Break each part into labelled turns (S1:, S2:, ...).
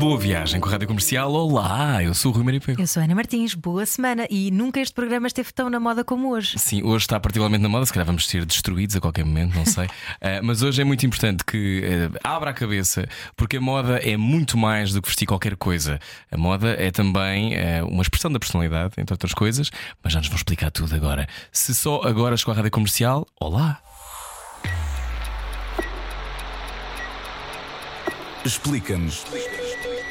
S1: Boa viagem com a Rádio Comercial. Olá, eu sou o Rui Maria Pego.
S2: Eu sou a Ana Martins, boa semana e nunca este programa esteve tão na moda como hoje.
S1: Sim, hoje está particularmente na moda, se calhar vamos ser destruídos a qualquer momento, não sei. Uh, mas hoje é muito importante que uh, abra a cabeça, porque a moda é muito mais do que vestir qualquer coisa. A moda é também uh, uma expressão da personalidade, entre outras coisas, mas já nos vão explicar tudo agora. Se só agora chegou à Rádio Comercial, olá!
S3: Explica-nos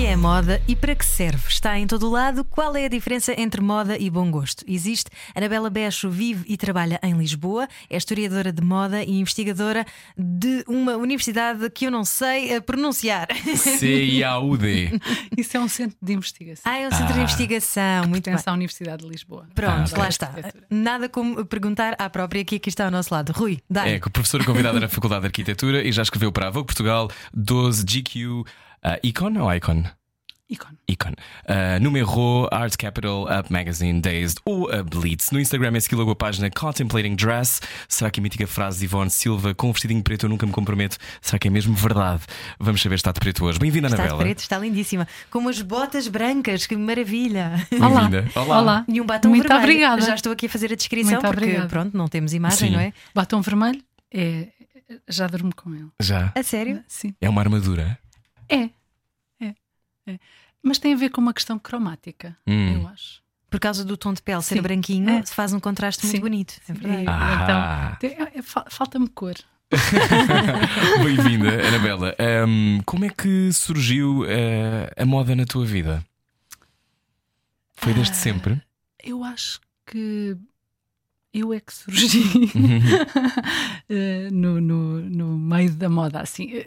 S2: O que é moda e para que serve? Está em todo o lado. Qual é a diferença entre moda e bom gosto? Existe. Anabela Becho vive e trabalha em Lisboa, é historiadora de moda e investigadora de uma universidade que eu não sei eh, pronunciar.
S1: C-I-A-U-D.
S4: Isso é um centro de investigação.
S2: Ah, é um centro de investigação. Muito bem.
S4: À Universidade de Lisboa.
S2: Pronto,
S1: Ah,
S2: lá está. Nada como perguntar à própria que aqui está ao nosso lado. Rui, dá.
S1: É, que o professor convidada na Faculdade de Arquitetura e já escreveu para a Vogue Portugal 12 GQ uh, Icon ou Icon?
S4: Ícone.
S1: Icon. Uh, Numero, Art Capital, Up Magazine, Dazed ou a Blitz. No Instagram é seguir logo a página Contemplating Dress. Será que a mítica frase de Ivone Silva com um vestidinho preto eu nunca me comprometo? Será que é mesmo verdade? Vamos saber se está de preto hoje. Bem-vinda,
S2: Está de
S1: Anabela.
S2: preto, está lindíssima. Com umas botas brancas, que maravilha.
S4: Olá.
S1: Bem-vinda. Olá.
S4: Olá.
S2: E um batom
S4: Muito
S2: vermelho.
S4: obrigada.
S2: Já estou aqui a fazer a descrição
S4: Muito
S2: porque
S4: obrigada.
S2: pronto, não temos imagem,
S1: Sim.
S2: não é?
S4: Batom vermelho é. Já durmo com ele.
S1: Já.
S2: A sério?
S4: Sim.
S1: É uma armadura.
S4: É. É. É. Mas tem a ver com uma questão cromática,
S1: Hum.
S4: eu acho.
S2: Por causa do tom de pele ser
S4: Sim.
S2: branquinho,
S4: É.
S2: se faz um contraste muito
S4: Sim.
S2: bonito. É verdade.
S4: E,
S1: Ah.
S4: Então, é- fa- falta-me cor.
S1: Bem-vinda, Anabela. Um, como é que surgiu uh, a moda na tua vida? Foi desde
S4: Ah.
S1: sempre?
S4: Eu acho que eu é que surgi eh, no, no, no meio da moda, assim.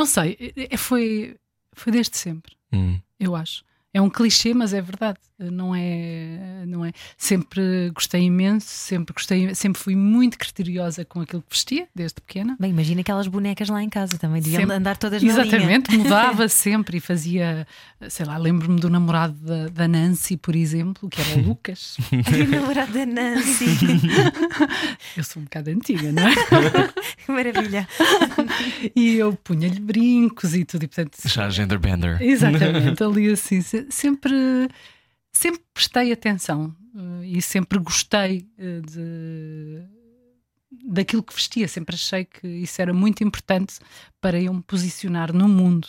S4: Não sei, eh, foi, foi desde sempre.
S1: Hum.
S4: eu acho. É um clichê, mas é verdade. Não é, não é. Sempre gostei imenso, sempre gostei, sempre fui muito criteriosa com aquilo que vestia desde pequena.
S2: Bem, imagina aquelas bonecas lá em casa também, deviam
S4: Sempre-
S2: andar todas na linha.
S4: Exatamente, mudava sempre e fazia, sei lá, lembro-me do namorado da, da Nancy, por exemplo, que era o Lucas.
S2: O namorado da Nancy.
S4: Eu sou um bocado antiga, não é?
S2: Que Maravilha.
S4: E eu punha-lhe brincos e tudo, e portanto.
S1: Já genderbender.
S4: Exatamente, ali assim, se- sempre, sempre prestei atenção eh, e sempre gostei eh, de, daquilo que vestia, sempre achei que isso era muito importante para eu me posicionar no mundo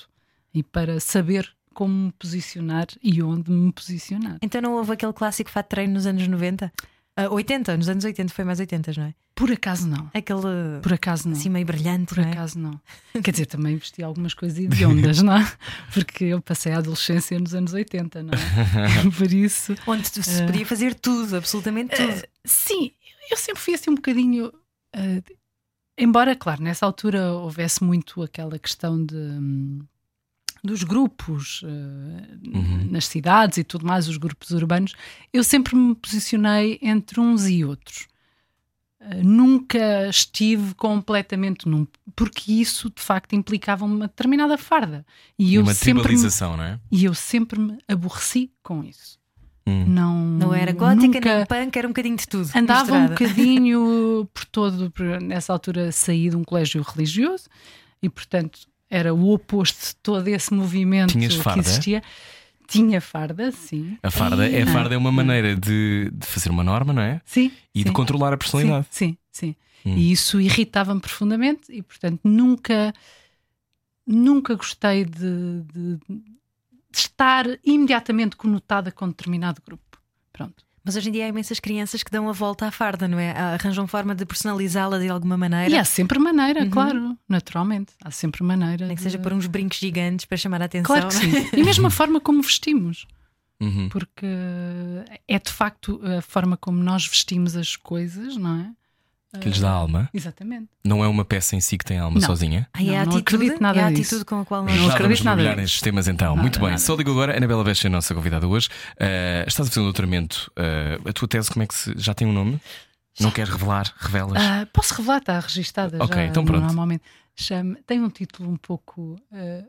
S4: e para saber como me posicionar e onde me posicionar.
S2: Então não houve aquele clássico fato treino nos anos 90? Ah, 80, nos anos 80 foi mais 80, não é?
S4: Por acaso não.
S2: Aquele
S4: Por acaso não.
S2: assim meio brilhante,
S4: Por
S2: não é?
S4: acaso não. Quer dizer, também vesti algumas coisas hediondas, não é? Porque eu passei a adolescência nos anos 80, não é? Por isso.
S2: Onde se podia fazer tudo, absolutamente tudo.
S4: Sim, eu sempre fui assim um bocadinho. embora, claro, nessa altura houvesse muito aquela questão de. hum, dos grupos eh,
S1: Uhum.
S4: nas cidades e tudo mais, os grupos urbanos, eu sempre me posicionei entre uns e outros. Eh, nunca estive completamente num, porque isso de facto implicava uma determinada farda. E eu
S1: uma
S4: sempre me,
S1: tribalização, não é?
S4: e eu sempre me aborreci com isso.
S1: Hum.
S4: Não,
S2: Não era gótica
S4: nunca,
S2: nem punk, era um bocadinho de tudo.
S4: Andava um bocadinho por todo, por- nessa altura saí de um colégio religioso e, portanto, era o oposto de todo esse movimento que existia. Tinha farda, sim.
S1: A farda, é, a farda é uma maneira de, de fazer uma norma, não é?
S4: Sim.
S1: E de
S4: sim.
S1: controlar a personalidade.
S4: Sim, sim. sim.
S1: Hum.
S4: E isso irritava-me profundamente e, portanto, nunca, nunca gostei de, de- de estar imediatamente conotada com determinado grupo. Pronto.
S2: Mas hoje em dia há imensas crianças que dão a volta à farda, não é? Arranjam forma de personalizá-la de alguma maneira.
S4: E há sempre maneira,
S2: Uhum.
S4: claro, naturalmente. Há sempre maneira.
S2: Nem que seja
S4: de-
S2: por uns brincos gigantes para chamar a atenção.
S4: Claro que
S2: é?
S4: sim. E mesmo a forma como vestimos.
S1: Uhum.
S4: porque é de facto a forma como nós vestimos as coisas, não é?
S1: Que lhes dá alma.
S4: Exatamente.
S1: Não é uma peça em si que tem alma
S4: Não.
S1: sozinha.
S2: Ai, é a
S4: Não, não
S2: atitude,
S4: acredito nada
S2: é a atitude com a qual nós.
S4: Não
S1: Já
S4: acredito
S1: vamos
S4: nada
S1: nestes temas então.
S4: Nada,
S1: Muito bem.
S4: nada.
S1: Só digo agora, Anabela é a nossa convidada hoje. Uh, estás a fazer um doutoramento. Uh, a tua tese, como é que se. Já tem um nome? Não queres revelar? Revelas?
S4: Ah, posso revelar, está registada
S1: Ok,
S4: já
S1: então pronto.
S4: normalmente. Chama, tem um título um pouco. ah,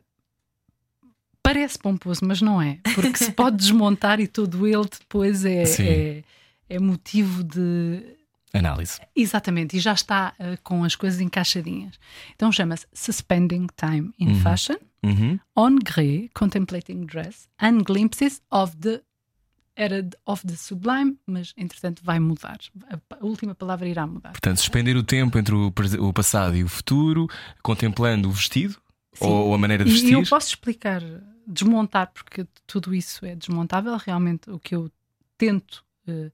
S4: parece pomposo, mas não é. Porque se pode desmontar e todo ele depois é, é, é motivo de.
S1: Análise.
S4: Exatamente, e já está ah, com as coisas encaixadinhas. Então chama-se Suspending Time in
S1: Uhum.
S4: Fashion,
S1: Uhum.
S4: On Grey, Contemplating Dress and Glimpses of the. Era of the Sublime, mas entretanto vai mudar. A, última palavra irá mudar.
S1: Portanto, suspender o tempo entre o, o passado e o futuro, contemplando o vestido ou, ou a maneira de
S4: E
S1: vestir.
S4: eu posso explicar, desmontar, porque tudo isso é desmontável. Realmente, o que eu tento eh,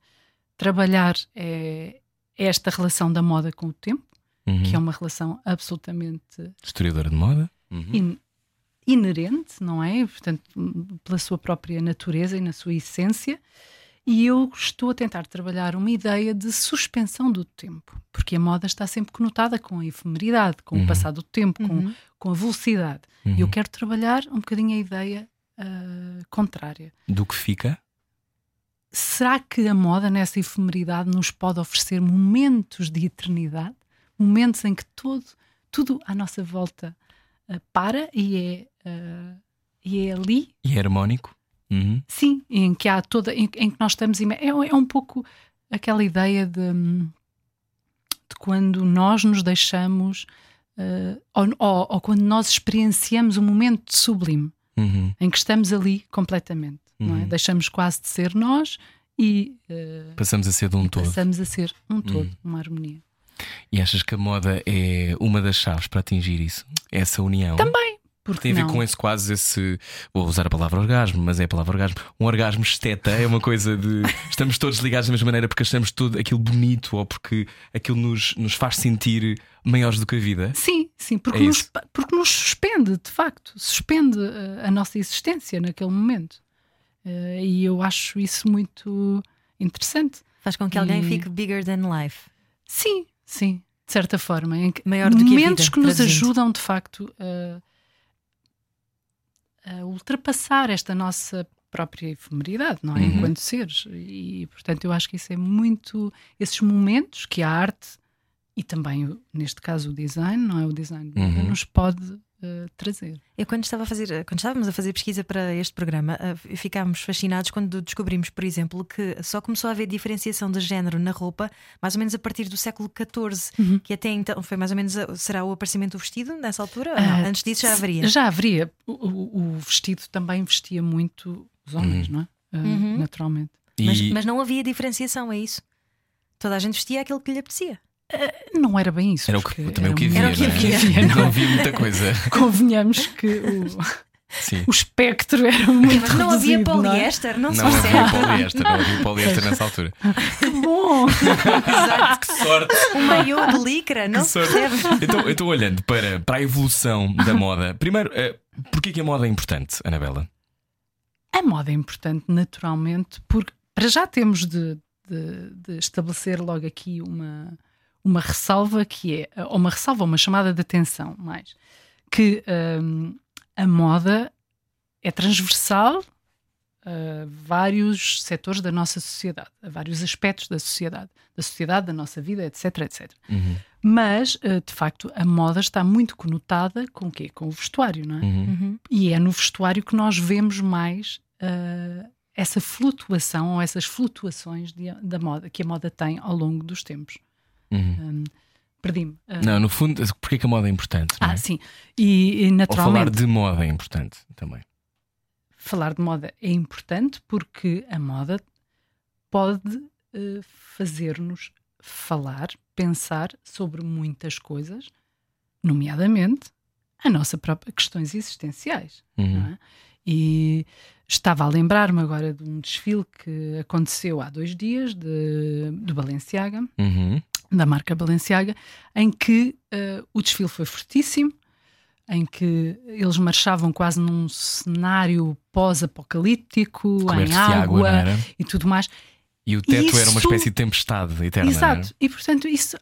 S4: trabalhar é esta relação da moda com o tempo,
S1: Uhum.
S4: que é uma relação absolutamente
S1: Historiadora de moda. Uhum.
S4: in- inerente, não é? Portanto, pela sua própria natureza e na sua essência. E eu estou a tentar trabalhar uma ideia de suspensão do tempo, porque a moda está sempre conotada com a efemeridade, com
S1: Uhum.
S4: o passado do tempo, com,
S2: Uhum.
S4: com a velocidade.
S1: Uhum.
S4: E eu quero trabalhar um bocadinho a ideia ah, contrária.
S1: Do que fica.
S4: Será que a moda, nessa efemeridade, nos pode oferecer momentos de eternidade? Momentos em que todo, tudo à nossa volta ah, para e é, ah, e é ali?
S1: E é harmónico. Uhum.
S4: Sim, em que há toda. em, em que nós estamos. É, é um pouco aquela ideia de, de quando nós nos deixamos. ah, ou, ou- ou quando nós experienciamos um momento sublime
S1: Uhum.
S4: em que estamos ali completamente, é?
S1: Uhum.
S4: Deixamos quase de ser nós e uh,
S1: Passamos a ser de um todo.
S4: passamos a ser um todo,
S1: Uhum.
S4: uma harmonia.
S1: E achas que a moda é uma das chaves para atingir isso? Essa união?
S4: Também, porque
S1: Tem a ver
S4: não?
S1: com esse quase esse. Vou usar a palavra orgasmo, mas é a palavra orgasmo. Um orgasmo esteta é uma coisa de. Estamos todos ligados da mesma maneira porque achamos tudo aquilo bonito ou porque aquilo nos, nos faz sentir maiores do que a vida.
S4: Sim, sim, porque,
S1: É
S4: nos, porque nos suspende, de facto, suspende uh, a nossa existência naquele momento. Uh, e eu acho isso muito interessante.
S2: Faz com que alguém
S4: E-
S2: fique bigger than life.
S4: Sim, sim, de certa forma. Em que
S2: Maior do que
S4: momentos
S2: vida,
S4: que nos
S2: traduzindo.
S4: ajudam, de facto, a, a ultrapassar esta nossa própria efemeridade, não é?
S1: Uhum.
S4: Enquanto seres. E, portanto, eu acho que isso é muito. Esses momentos que a arte e também, neste caso, o design, não é? O design
S1: Uhum.
S4: nos pode eh, trazer.
S2: Eu quando estava a fazer, quando estávamos a fazer pesquisa para este programa, ah, ficámos fascinados quando descobrimos, por exemplo, que só começou a haver diferenciação de género na roupa, mais ou menos a partir do século XIV,
S4: Uhum.
S2: que até então foi mais ou menos a- será o aparecimento do vestido nessa altura?
S4: Ah,
S2: Antes disso já haveria.
S4: Já haveria. O, o- vestido também vestia muito os homens, não é? Eh,
S2: Uhum.
S4: Naturalmente.
S2: Mas,
S1: E
S2: mas não havia diferenciação, é isso? Toda a gente vestia aquilo que lhe apetecia.
S4: Não era bem isso.
S1: era o que, também o que havia.
S2: Era o que
S1: não é?
S2: havia.
S1: Não havia muita coisa.
S4: Convenhamos que o,
S1: Sim.
S4: o espectro era muito
S2: Mas não havia
S4: reduzido, não é?
S2: poliéster, não, se
S1: Não
S2: percebe.
S1: havia poliéster, não havia poliéster nessa altura.
S4: Que bom!
S2: Exato.
S1: Que sorte!
S2: Um maiô de licra, não
S1: Que
S2: se
S1: sorte.
S2: percebe.
S1: Então, eu estou olhando para, para a evolução da moda. Primeiro, eh, porquê que a moda é importante, Anabela?
S4: A moda é importante, naturalmente, porque para já temos de, de- de estabelecer logo aqui uma, uma ressalva que é, ou uma ressalva, uma chamada de atenção mais, que hum, a moda é transversal a vários setores da nossa sociedade, a vários aspectos da sociedade, da sociedade, da nossa vida, etc, etc.
S1: Uhum,
S4: Mas, eh, de facto, a moda está muito conotada com o quê? Com o vestuário, não é?
S1: uhum.
S2: Uhum.
S4: E é no vestuário que nós vemos mais ah, essa flutuação ou essas flutuações de- da moda que a moda tem ao longo dos tempos.
S1: Uhum.
S4: Um, Perdi-me. Ah,
S1: Não, no fundo, porquê que a moda é importante? não é?
S4: ah, sim. E, e
S1: Ou falar
S4: naturalmente
S1: de moda é importante também.
S4: falar de moda é importante porque a moda pode eh, fazer-nos falar, pensar sobre muitas coisas, nomeadamente a nossa própria questões existenciais.
S1: Uhum.
S4: é? E estava a lembrar-me agora de um desfile que aconteceu há dois dias de, do Balenciaga,
S1: Uhum.
S4: Da marca Balenciaga, em que eh, o desfile foi fortíssimo, em que eles marchavam quase num cenário pós-apocalíptico, em
S1: água,
S4: água e tudo mais.
S1: E o teto era uma
S4: Isso-
S1: espécie de tempestade eterna.
S4: Exato. E portanto, isso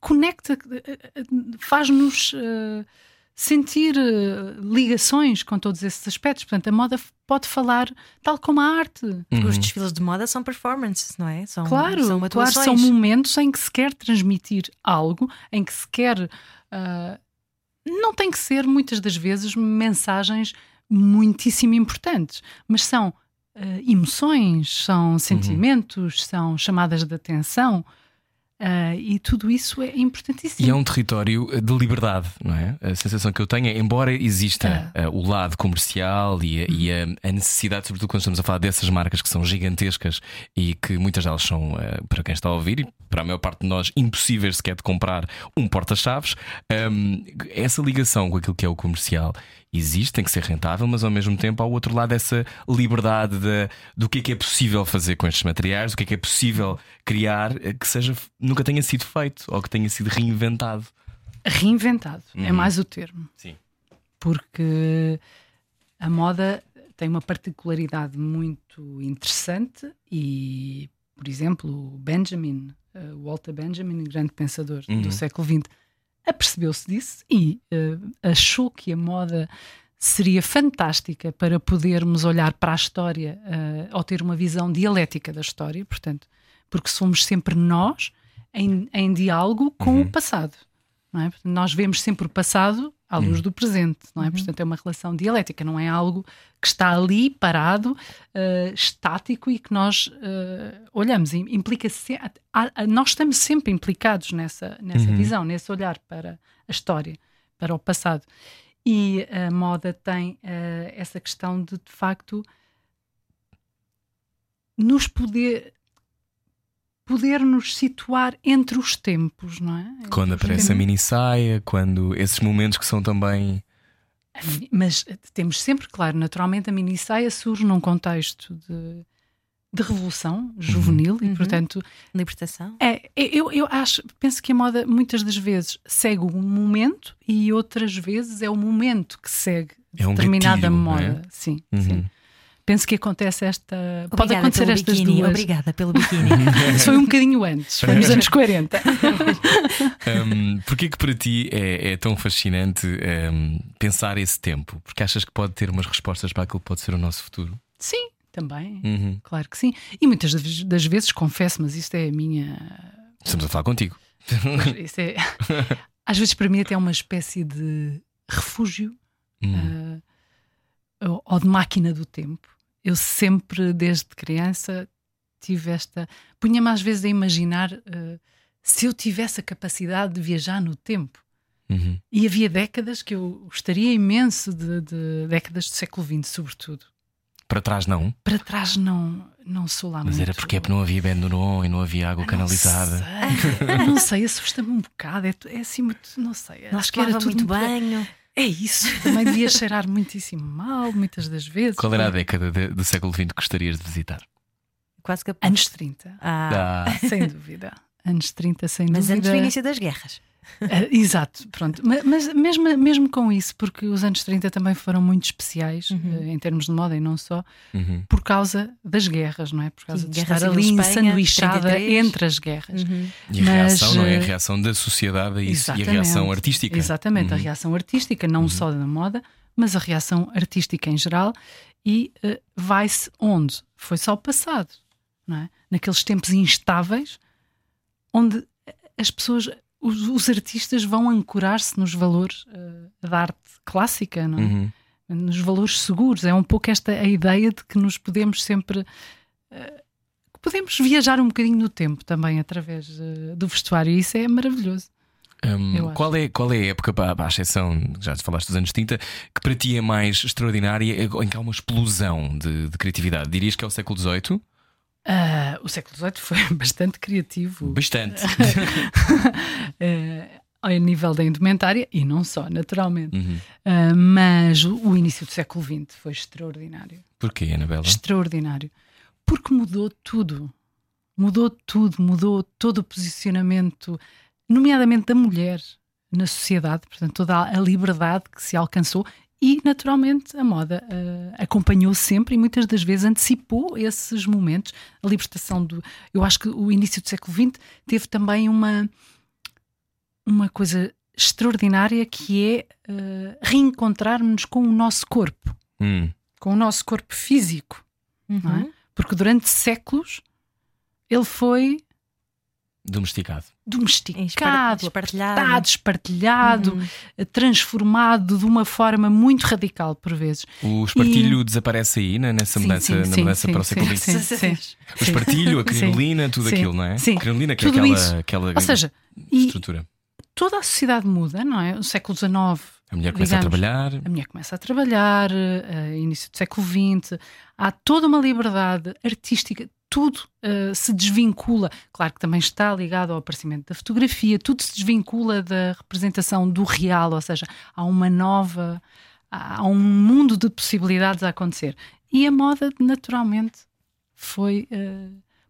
S4: conecta, faz-nos uh, sentir uh, ligações com todos esses aspectos. Portanto, a moda pode falar tal como a arte.
S2: Uhum. Os desfiles de moda são performances, não é? São,
S4: claro,
S2: são
S4: claro, são momentos em que se quer transmitir algo, em que se quer. Uh, não tem que ser, muitas das vezes, mensagens muitíssimo importantes, mas são uh, emoções, são uhum. sentimentos, uhum. são chamadas de atenção. Uh, e tudo isso é importantíssimo.
S1: E é um território de liberdade, não é? A sensação que eu tenho é, embora exista uh, o lado comercial e, a, e a, a, necessidade, sobretudo quando estamos a falar dessas marcas que são gigantescas e que muitas delas são, uh, para quem está a ouvir, e para a maior parte de nós, impossíveis sequer de comprar um porta-chaves, um, essa ligação com aquilo que é o comercial existe, tem que ser rentável, mas ao mesmo tempo, ao outro lado, essa liberdade de, do que é que é possível fazer com estes materiais, do que é que é possível criar eh, que seja, nunca tenha sido feito ou que tenha sido reinventado.
S4: Reinventado é uhum. é mais o termo.
S1: Sim.
S4: Porque a moda tem uma particularidade muito interessante e, por exemplo, o Benjamin, uh, Walter Benjamin, grande pensador uhum. do século XX, apercebeu-se disso e uh, achou que a moda seria fantástica para podermos olhar para a história uh, ou ter uma visão dialética da história, portanto, porque somos sempre nós em, em diálogo com uhum. o passado. É? nós vemos sempre o passado à luz uhum. do presente, não é? Uhum. Portanto, é uma relação dialética, não é algo que está ali parado, uh, estático e que nós uh, olhamos. Implica -se, nós estamos sempre implicados nessa, nessa uhum. visão, nesse olhar para a história, para o passado. E a moda tem uh, essa questão de, de facto, nos poder poder nos situar entre os tempos, não é? Entre
S1: quando aparece a mini saia, quando esses momentos que são também.
S4: Mas temos sempre, claro, naturalmente a mini saia surge num contexto de, de revolução juvenil uhum. e, portanto.
S2: Libertação.
S4: É, eu, eu acho, penso que a moda muitas das vezes segue um momento e outras vezes é o momento que segue é um determinada gatilho, moda. É? Sim, uhum. sim penso que acontece esta.
S2: Obrigada
S4: pode acontecer estas
S2: biquíni,
S4: duas.
S2: Obrigada pelo biquíni.
S4: Isso foi um bocadinho antes, foi nos anos 40.
S1: um, Porquê que para ti é, é tão fascinante um, pensar esse tempo? Porque achas que pode ter umas respostas para aquilo que pode ser o nosso futuro?
S4: Sim, também. Uhum. Claro que sim. E muitas das vezes confesso, mas isto é a minha.
S1: Estamos a falar contigo.
S4: Isso é... Às vezes para mim até é uma espécie de refúgio. Uhum. Uh, ou de máquina do tempo eu sempre, desde criança, tive esta. Punha-me às vezes a imaginar uh, se eu tivesse a capacidade de viajar no tempo. Uhum. E havia décadas que eu gostaria imenso de, de, décadas do século XX, sobretudo.
S1: Para trás não?
S4: Para trás não, não sou lá
S1: Mas
S4: muito.
S1: era porque é não havia Benduron e não havia água
S4: ah,
S1: canalizada.
S4: Não sei, não sei assusta-me um bocado. É, é, assim muito, não sei.
S2: Acho que era tudo muito banho.
S4: É isso, também devia cheirar muitíssimo mal, muitas das vezes.
S1: Qual era a década de, do século XX que gostarias de visitar?
S2: Quase que
S4: Anos 30. Ah. ah. Sem dúvida. Anos 30, sem
S2: Mas
S4: dúvida.
S2: Mas antes do início das guerras.
S4: Uh, exato, pronto. Mas, mas, mesmo, mesmo com isso, porque os anos 30 também foram muito especiais uhum. uh, em termos de moda e não só, uhum. por causa das guerras, não é? Por causa Sim, de estar ali ensanduichada entre as guerras. Uhum.
S1: E a mas, reação, não é? A reação da sociedade a isso e a reação artística.
S4: Exatamente, a uhum. reação artística, não uhum. só da moda, mas a reação artística em geral. E uh, vai-se onde? Foi só o passado, não é? Naqueles tempos instáveis onde as pessoas os, os artistas vão ancorar-se nos valores uh, da arte clássica, não é? Uhum. nos valores seguros. É um pouco esta a ideia de que nos podemos sempre. Uh, podemos viajar um bocadinho no tempo também através uh, do vestuário, e isso é maravilhoso.
S1: Um, qual, é, qual é a época, para a exceção, já te falaste dos anos 30, que para ti é mais extraordinária, em que há uma explosão de, de criatividade? Dirias que é o século XVIII?
S4: Uh, o século XVIII foi bastante criativo.
S1: Bastante. uh,
S4: a nível da indumentária e não só, naturalmente. Uhum. Uh, mas o, o, início do século XX foi extraordinário.
S1: Porquê, Anabela?
S4: Extraordinário. Porque mudou tudo. Mudou tudo, mudou todo o posicionamento, nomeadamente da mulher na sociedade, portanto, toda a liberdade que se alcançou e, naturalmente, a moda uh, acompanhou sempre e muitas das vezes antecipou esses momentos. A libertação do. Eu acho que o início do século XX teve também uma. uma coisa extraordinária que é uh, reencontrarmos com o nosso corpo,
S1: Hum.
S4: com o nosso corpo físico, não
S2: Uhum.
S4: é? Porque durante séculos ele foi
S1: Domesticado.
S4: domesticado,
S2: Espartilhado.
S4: apertado, espartilhado,
S2: Uhum.
S4: eh, transformado de uma forma muito radical por vezes.
S1: O espartilho desaparece aí né, nessa
S4: Sim,
S1: mudança,
S4: sim,
S1: na
S4: sim,
S1: mudança
S4: sim,
S1: para o século XX.
S4: sim, sim,
S1: O espartilho, a
S4: Sim.
S1: crinolina, tudo
S4: Sim.
S1: aquilo, não é?
S4: Sim.
S1: Crinolina, que é
S4: Tudo
S1: aquela,
S4: isso.
S1: aquela
S4: Ou seja, e
S1: estrutura.
S4: toda a sociedade muda, não é? O século XIX
S1: A mulher começa a
S4: digamos,
S1: trabalhar.
S4: A mulher começa a trabalhar, eh, início do século XX, há toda uma liberdade artística, tudo eh, se desvincula. Claro que também está ligado ao aparecimento da fotografia, tudo se desvincula da representação do real, ou seja, há uma nova, há um mundo de possibilidades a acontecer. E a moda, naturalmente, foi eh,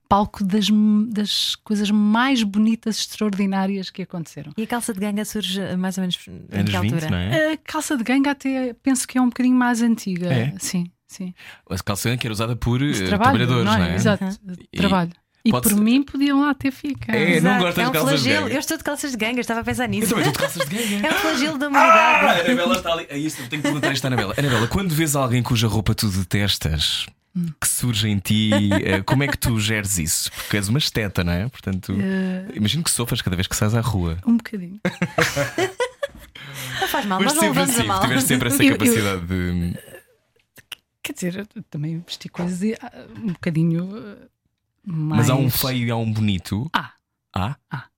S4: palco das, das coisas mais bonitas, extraordinárias que aconteceram.
S2: E a calça de ganga surge eh, mais ou menos em que
S1: 20,
S2: altura?
S1: não é?
S4: A calça de ganga até penso que é um bocadinho mais antiga.
S1: É?
S4: Sim, sim.
S1: A calça que era usada por eh,
S4: De trabalho,
S1: trabalhadores,
S4: não é?
S1: não é?
S4: Exato, de trabalho. E
S1: pode
S4: por
S1: ser-
S4: mim podiam lá ter ficado.
S1: É, não
S2: Exato,
S1: gostas
S2: é
S1: de
S2: um
S1: calças de
S2: flagelo.
S1: ganga?
S2: Eu estou de calças de ganga, estava a pensar
S1: Eu
S2: nisso.
S1: também estou de calças de gangue.
S2: É um flagelo da
S1: Ah, a
S2: humanidade.
S1: Anabela está ali. É isso, tenho que perguntar isto à Anabela. Anabela, quando vês alguém cuja roupa tu detestas que surge em ti, eh, como é que tu geres isso? Porque és uma esteta, não é? Portanto,
S4: Eh,
S1: imagino que sofras cada vez que sais à rua.
S4: um bocadinho.
S2: Não faz mal,
S1: Mas
S2: nós não
S1: sempre
S2: levamos a
S1: assim,
S2: mal.
S1: tiveste sempre essa
S4: Eu- eu-
S1: capacidade de.
S4: Quer dizer, também vesti coisas e, ah, um bocadinho mais.
S1: Mas há um feio e há um bonito.
S4: Ah.
S1: Há?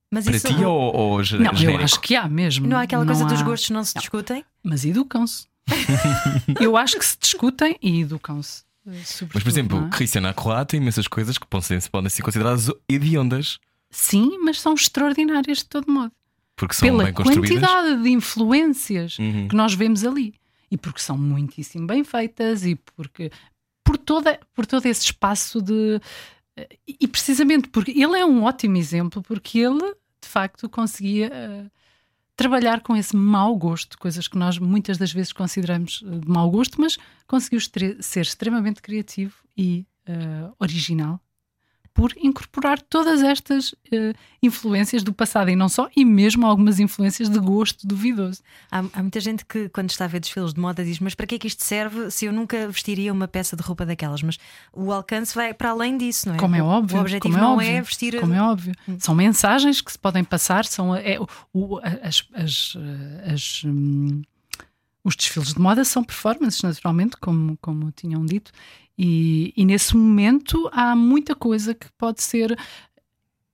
S2: Mas
S1: Para
S2: isso
S1: ti ou, ou ge-
S4: Não, eu
S1: genérico?
S4: acho que há mesmo.
S2: não há aquela coisa dos
S4: há-
S2: gostos não se discutem?
S4: Mas educam-se. eu acho que se discutem e educam-se. eh,
S1: Mas, por exemplo,
S4: não é?
S1: Cristiana Acroat tem imensas coisas que podem ser, podem ser consideradas hediondas.
S4: Sim, mas são extraordinárias de todo modo.
S1: Porque são
S4: Pela
S1: bem construídas.
S4: quantidade de influências
S1: Uhum.
S4: que nós vemos ali. E porque são muitíssimo bem feitas e porque por, toda, por todo esse espaço de. E precisamente porque ele é um ótimo exemplo, porque ele de facto conseguia eh, trabalhar com esse mau gosto, coisas que nós muitas das vezes consideramos eh, de mau gosto, mas conseguiu ser extremamente criativo e eh, original por incorporar todas estas eh, influências do passado e não só, e mesmo algumas influências de gosto duvidoso.
S2: Há, há muita gente que, quando está a ver desfiles de moda, diz: Mas para que é que isto serve se eu nunca vestiria uma peça de roupa daquelas? Mas o alcance vai para além disso, não é?
S4: Como é óbvio.
S2: O objetivo
S4: como é
S2: não
S4: óbvio,
S2: é vestir.
S4: Como é óbvio. São mensagens que se podem passar, são é, o- o- as, as- as, hum, os desfiles de moda são performances, naturalmente, como, como tinham dito, e, e nesse momento há muita coisa que pode ser,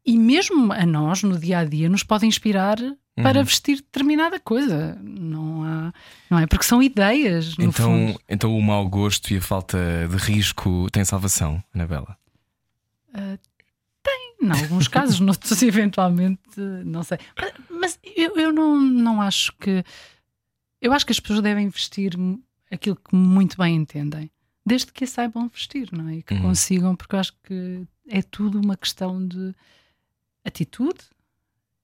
S4: e mesmo a nós, no dia a dia, nos pode inspirar para
S1: Uhum.
S4: vestir determinada coisa. Não, há, não é? Porque são ideias, no
S1: Então,
S4: fundo.
S1: então o mau gosto e a falta de risco têm salvação, Anabela?
S4: Em alguns casos, noutros eventualmente, não sei. Mas, mas eu, eu não, não acho que. Eu acho que as pessoas devem vestir aquilo que muito bem entendem, desde que a saibam vestir, não é? E que
S1: Uhum.
S4: consigam, porque eu acho que é tudo uma questão de atitude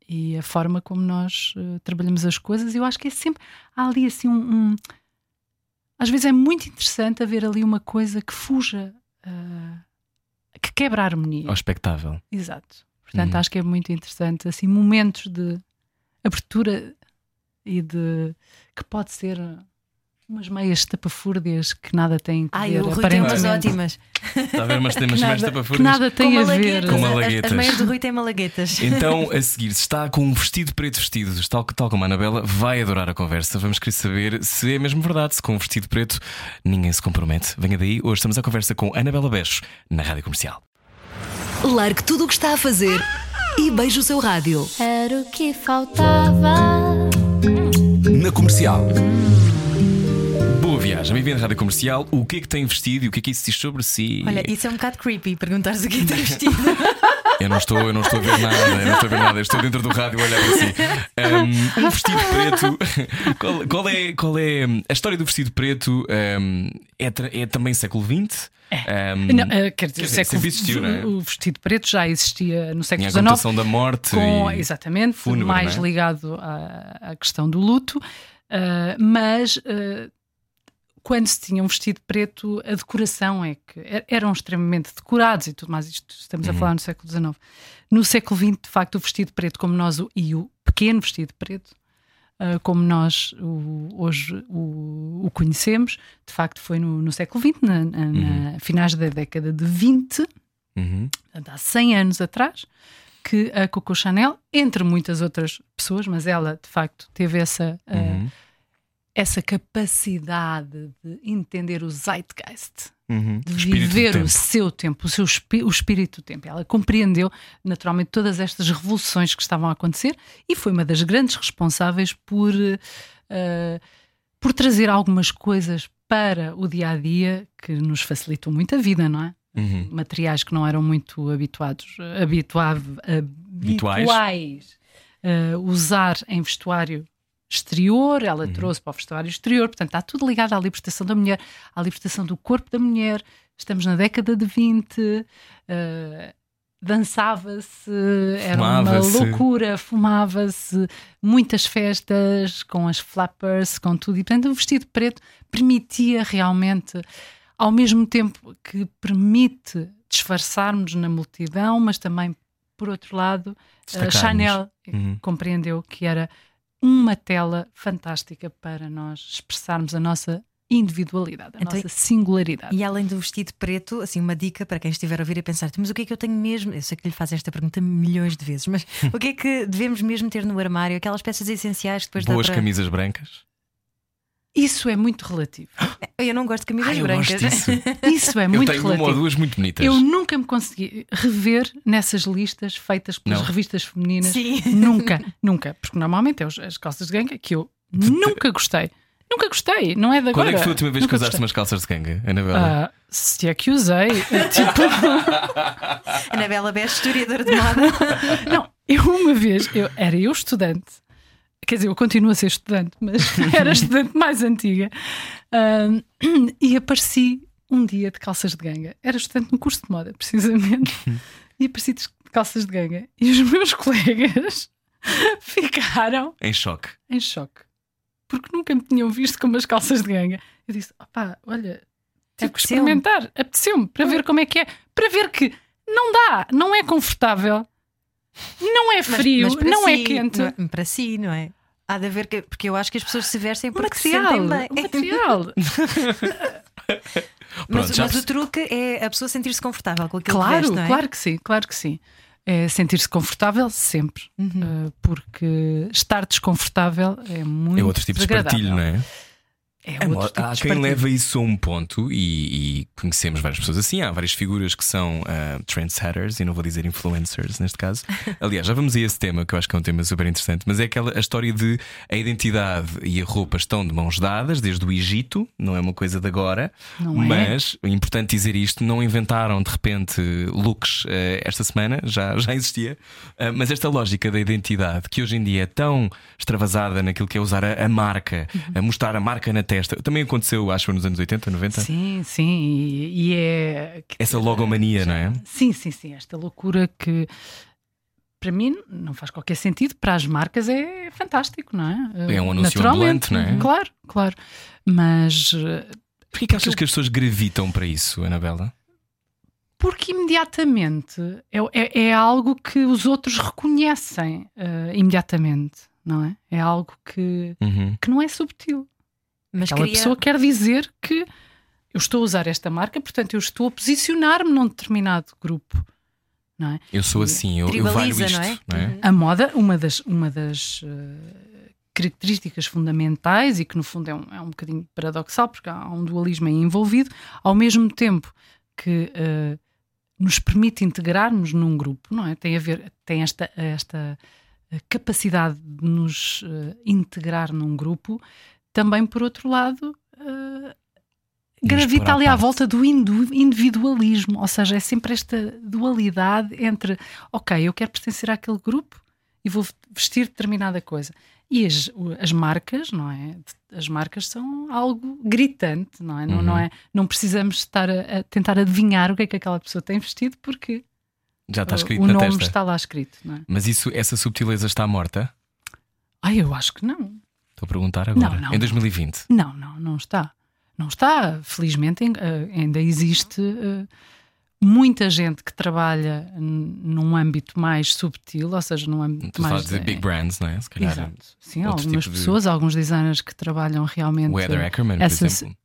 S4: e a forma como nós eh, trabalhamos as coisas. Eu acho que é sempre. Há ali assim um. um- às vezes é muito interessante haver ali uma coisa que fuja. ah, que quebra a harmonia.
S1: Ao espectável.
S4: Exato. Portanto,
S1: Uhum.
S4: acho que é muito interessante, assim, momentos de abertura e de que pode ser umas meias tapafúrdias que nada têm a
S2: Ai,
S4: ver
S2: o Rui tem umas ótimas.
S1: Está a ver umas temas mais
S4: que
S1: tapafúrdias?
S4: nada tem
S2: Com
S4: a ver.
S2: malaguetas.
S1: Com
S2: As-
S1: malaguetas.
S2: As, meias do Rui têm malaguetas.
S1: Então, a seguir, se está com um vestido preto vestido, tal, tal como a Anabela, vai adorar a conversa. Vamos querer saber se é mesmo verdade, se com um vestido preto ninguém se compromete. Venha daí, hoje estamos à conversa com Anabela Becho, na Rádio Comercial.
S5: Largue tudo o que está a fazer e beije o seu rádio.
S6: Era o que faltava.
S3: Na comercial.
S1: Boa viagem, bem-vindo à Rádio Comercial. O que é que tem vestido e o que é que isso diz sobre si?
S2: Olha, isso é um bocado creepy perguntares o que é que tem vestido.
S1: Eu não estou, eu não estou a ver nada, eu não estou a ver nada, eu estou dentro do rádio a olhar para si. Um, um vestido preto. Qual, qual é, qual é a história do vestido preto? um, é, é também século XX? Um,
S4: Não, eh, quer dizer,
S1: Quer dizer,
S4: século-
S1: existiu, é?
S4: o vestido preto já existia no século
S1: tinha a
S4: XIX.
S1: da morte.
S4: com,
S1: e-
S4: exatamente,
S1: fúnebre,
S4: mais
S1: é?
S4: ligado à, à questão do luto, ah, mas ah, quando se tinha um vestido preto, a decoração é que er- eram extremamente decorados e tudo mais. Isto estamos
S1: Uhum.
S4: a falar no século XIX. No século XX, de facto, o vestido preto, como nós o, e o pequeno vestido preto, uh, como nós o, hoje o, o, conhecemos. De facto, foi no, no século XX, na, na, uhum. na, finais da década de 20, uhum. há 100 anos atrás, que a Coco Chanel, entre muitas outras pessoas, mas ela de facto teve essa. Uh, essa capacidade de entender o zeitgeist, uhum. de viver o seu tempo, o seu o espírito do tempo. Ela compreendeu naturalmente todas estas revoluções que estavam a acontecer e foi uma das grandes responsáveis por, uh, por trazer algumas coisas para o dia a dia que nos facilitou muito a vida, não é? Uhum. Materiais que não eram muito habituados, habituáveis, habituais, uh, usar em vestuário exterior, ela uhum. trouxe para o vestuário exterior, portanto está tudo ligado à libertação da mulher, à libertação do corpo da mulher. Estamos na década de 20, uh, dançava-se, era uma loucura, fumava-se, muitas festas com as flappers, com tudo, e portanto o vestido preto permitia realmente, ao mesmo tempo que permite disfarçarmos na multidão, mas também, por outro lado, a Chanel uhum. compreendeu que era uma tela fantástica para nós expressarmos a nossa individualidade, a então, nossa singularidade.
S2: E além do vestido preto, assim, uma dica para quem estiver a ouvir e pensar, mas o que é que eu tenho mesmo? Eu sei que lhe faz esta pergunta milhões de vezes, mas o que é que devemos mesmo ter no armário? Aquelas peças essenciais que depois
S1: Boas
S2: para...
S1: camisas brancas?
S4: Isso é muito relativo.
S2: Eu não gosto de camisas
S1: Ai,
S2: brancas.
S1: Isso.
S4: isso é muito relativo.
S1: Eu tenho
S4: relativo.
S1: uma ou duas muito bonitas.
S4: Eu nunca me consegui rever nessas listas feitas pelas não. revistas femininas.
S2: Sim.
S4: Nunca, nunca. Porque normalmente é as calças de ganga que eu nunca gostei. Nunca gostei, não é de agora.
S1: Quando é que foi a última vez nunca que usaste gostei. umas calças de ganga, Anabela?
S4: Uh, se é que usei. tipo...
S2: Anabela Bess, historiadora de moda.
S4: não, eu uma vez, eu, era eu estudante Quer dizer, eu continuo a ser estudante, mas era estudante mais antiga. Um, e apareci um dia de calças de ganga. Era estudante no curso de moda, precisamente. E apareci de calças de ganga. E os meus colegas ficaram.
S1: Em choque.
S4: Em choque. Porque nunca me tinham visto com umas calças de ganga. Eu disse: opá, olha, tive que experimentar. Apeteceu-me para ver como é que é. Para ver que não dá, não é confortável não é frio, mas, mas não é si, é quente.
S2: Não, para si, não é? Há de haver que. Porque eu acho que as pessoas se vestem porque material, se sentem bem.
S4: material.
S2: mas, Pronto, mas o truque é a pessoa sentir-se confortável com aquilo
S4: claro,
S2: que veste, não é?
S4: Claro que sim, claro que sim. É sentir-se confortável sempre, uhum. uh, porque estar desconfortável é muito. É
S1: outro tipo de partilho, não é?
S4: É, é tipo
S1: há quem leva isso a um ponto e, e, conhecemos várias pessoas assim. Há várias figuras que são uh, trendsetters e não vou dizer influencers neste caso. Aliás, já vamos a esse tema que eu acho que é um tema super interessante, mas é aquela a história de a identidade e a roupa estão de mãos dadas desde o Egito, não é uma coisa de agora,
S4: não
S1: é? mas é importante dizer isto: não inventaram de repente looks uh, esta semana, já, já existia, uh, mas esta lógica da identidade que hoje em dia é tão extravasada naquilo que é usar a, a marca, uhum. a mostrar a marca na Também aconteceu, acho, nos anos 80, 90?
S4: Sim, sim. E, e é.
S1: Essa logomania, não é?
S4: Sim, sim, sim. Esta loucura que para mim não faz qualquer sentido, para as marcas é fantástico, não é?
S1: É um anúncio ambulante, não é?
S4: Claro, claro. Mas.
S1: Porquê que achas que as pessoas gravitam para isso, Anabela?
S4: Porque imediatamente é, é, é algo que os outros reconhecem uh, imediatamente, não é? É algo que, uhum. que não é subtil. Mas Aquela queria... pessoa quer dizer que eu estou a usar esta marca, portanto eu estou a posicionar-me num determinado grupo. Não é?
S1: Eu sou assim, eu, eu valho isto. Não é? Não é?
S4: A moda, uma das, uma das uh, características fundamentais e que no fundo é um, é um bocadinho paradoxal porque há um dualismo aí envolvido, ao mesmo tempo que uh, nos permite integrarmos num grupo, não é? Tem a ver, tem esta, esta eh, capacidade de nos uh, integrar num grupo, também, por outro lado, uh, gravita ali à volta do individualismo, ou seja, é sempre esta dualidade entre, ok, eu quero pertencer àquele grupo e vou vestir determinada coisa. E as, as marcas, não é? As marcas são algo gritante, não é? Não, uhum. não, é? não precisamos estar a, a, tentar adivinhar o que é que aquela pessoa tem vestido, porque
S1: já está escrito
S4: o
S1: na
S4: nome
S1: testa.
S4: está lá escrito. Não é?
S1: Mas isso, essa subtileza está morta?
S4: Ah, eu acho que não.
S1: Estou a perguntar agora. Não, não, em 2020?
S4: Não, não, não está. Não está. Felizmente uh, ainda existe uh, muita gente que trabalha num âmbito mais subtil, ou seja, num âmbito
S1: falar
S4: mais.
S1: de big brands, não é? Se calhar.
S4: Exato. Sim, algumas
S1: tipo de-
S4: pessoas, alguns designers que trabalham realmente.
S1: O Heather Ackerman, por exemplo.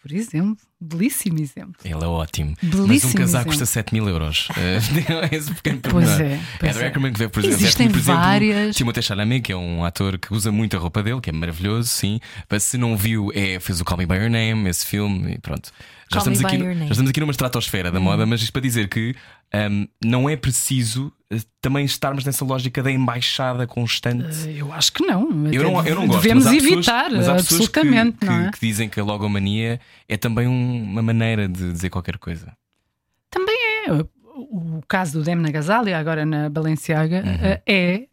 S4: Por exemplo, belíssimo exemplo.
S1: Ele é ótimo. Mas
S4: Belíssimo
S1: um casaco
S4: exemplo.
S1: custa 7 mil euros. Eh, esse pequeno
S4: Pois
S1: pormenor.
S4: é, pois é.
S1: Ackerman, que vê, por exemplo,
S4: Existem
S1: veste-me, por exemplo,
S4: várias.
S1: Timothée Chalamet, que é um ator que usa muito a roupa dele, que é maravilhoso, sim. Mas se não viu, é, fez o Call Me By Your Name, esse filme, e pronto. Já
S2: Call
S1: estamos, aqui, já estamos aqui numa estratosfera da moda, mas isto para dizer que hum, não é preciso também estarmos nessa lógica da embaixada constante.
S4: Eh, Eu acho que não.
S1: Eu não, eu não gosto,
S4: Devemos
S1: mas pessoas-
S4: evitar,
S1: mas pessoas que-
S4: absolutamente,
S1: que,
S4: não é?
S1: que dizem que a logomania é também um- uma maneira de dizer qualquer coisa.
S4: Também é. O caso do Demna Gazalia, agora na Balenciaga,
S1: Uhum.
S4: eh, é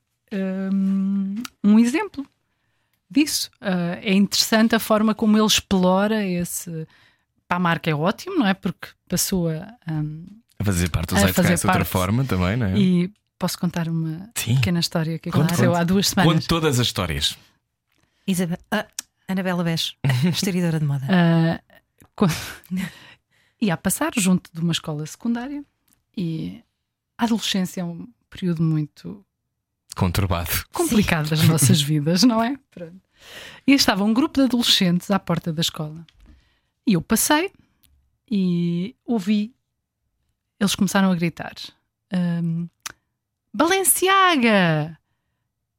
S4: hum, um exemplo disso. Eh, é interessante a forma como ele explora esse. Para a marca é ótimo, não é? Porque passou a. hum,
S1: A fazer parte do
S4: A
S1: Zeitgeist
S4: fazer
S1: de outra
S4: parte.
S1: forma também, não é?
S4: E posso contar uma
S1: Sim.
S4: pequena história que
S1: Conte,
S4: aconteceu
S1: conte.
S4: há duas semanas.
S1: Conte todas as histórias.
S2: Isabel, ah, Anabela Bеш, historiadora de moda.
S4: Ah, quando- ia a passar junto de uma escola secundária e a adolescência é um período muito
S1: Conturbado.
S4: complicado das nossas vidas, não é? Pronto. E estava um grupo de adolescentes à porta da escola. E eu passei e ouvi. Eles começaram a gritar: ahm, Balenciaga!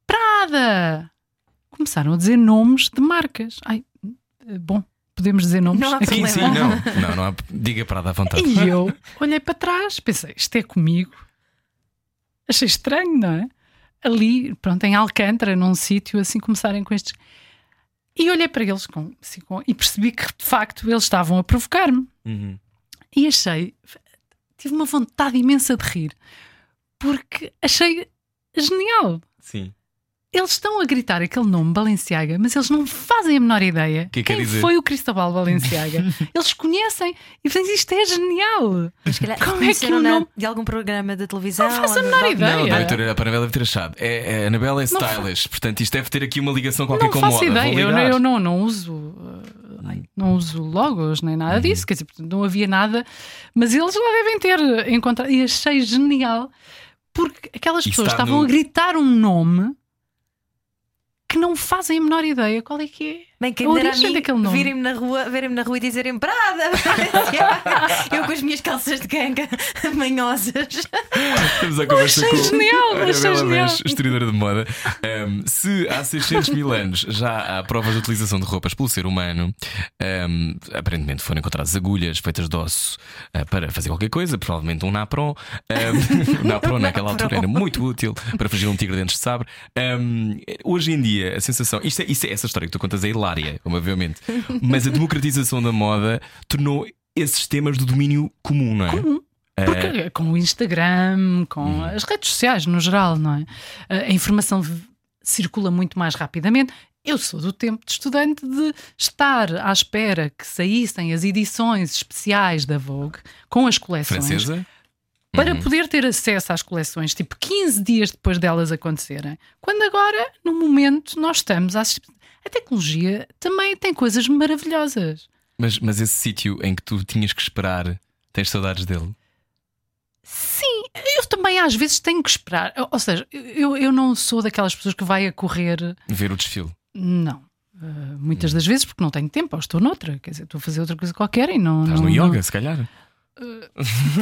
S4: Prada! Começaram a dizer nomes de marcas. Ai, bom, podemos dizer nomes.
S2: Não há.
S1: Sim, sim, não. Não, não há... Diga para dar vontade.
S4: E eu olhei para trás, pensei, isto é comigo. Achei estranho, não é? Ali, pronto, em Alcântara, num sítio, assim começarem com estes. E olhei para eles com, assim, com- e percebi que de facto eles estavam a provocar-me.
S1: Uhum.
S4: E achei, tive uma vontade imensa de rir, porque achei genial.
S1: Sim.
S4: Eles estão a gritar aquele nome Balenciaga, mas eles não fazem a menor ideia
S1: que quer
S4: quem
S1: dizer?
S4: foi o Cristóbal Balenciaga. eles conhecem e dizem isto é genial.
S2: Se calhar
S4: Como é que o
S2: na-
S4: nome-
S2: de algum programa de televisão?
S4: Não faço a menor
S2: de-
S4: ideia.
S1: Não,
S4: É.
S1: ter, a Anabela deve ter achado. É, é, a Anabela é
S4: fa-
S1: stylish, portanto isto deve ter aqui uma ligação qualquer
S4: não
S1: com
S4: faço
S1: moda.
S4: Ideia, eu, eu não, não uso uh, ai, não uso logos nem
S1: Uhum.
S4: nada disso, quer dizer, não havia nada, mas eles lá devem ter encontrado e achei genial porque aquelas pessoas estavam
S1: no-
S4: a gritar um nome que não fazem a menor ideia qual é que é.
S2: Bem, quem
S4: A
S2: me dera a mim virem-me na rua, verem-me na rua e dizerem Prada! Eu com as minhas calças de ganga manhosas.
S1: Estamos a conversa
S4: achei
S1: com
S4: genial,
S1: a
S4: achei
S1: Anabela
S4: genial.
S1: Bens, historiadora de moda. Um, se há 600 mil anos já há provas de utilização de roupas pelo ser humano, um, aparentemente foram encontradas agulhas feitas de osso uh, para fazer qualquer coisa, provavelmente um napron. Um, o napron naquela altura era muito útil para fugir um tigre dentes de sabre. Um, hoje em dia, a sensação. Isto é, isto é essa história que tu contas é hilária, obviamente, mas a democratização da moda tornou esses temas do domínio comum, não é?
S4: Porque com o Instagram, com
S1: Hum.
S4: as redes sociais no geral, não é? A informação circula muito mais rapidamente. Eu sou do tempo de estudante de estar à espera que saíssem as edições especiais da Vogue com as coleções
S1: Francesa?
S4: Para
S1: Uhum.
S4: poder ter acesso às coleções, tipo 15 dias depois delas acontecerem. Quando agora, no momento, nós estamos a assistir. A tecnologia também tem coisas maravilhosas.
S1: Mas, mas esse sítio em que tu tinhas que esperar, tens saudades dele?
S4: Sim, eu também às vezes tenho que esperar. Ou seja, eu, eu não sou daquelas pessoas que vai a correr.
S1: Ver o desfile.
S4: Não. Uh, muitas das vezes porque não tenho tempo, ou estou noutra, quer dizer, estou a fazer outra coisa qualquer e não.
S1: Estás
S4: não,
S1: no
S4: não-
S1: yoga, se calhar.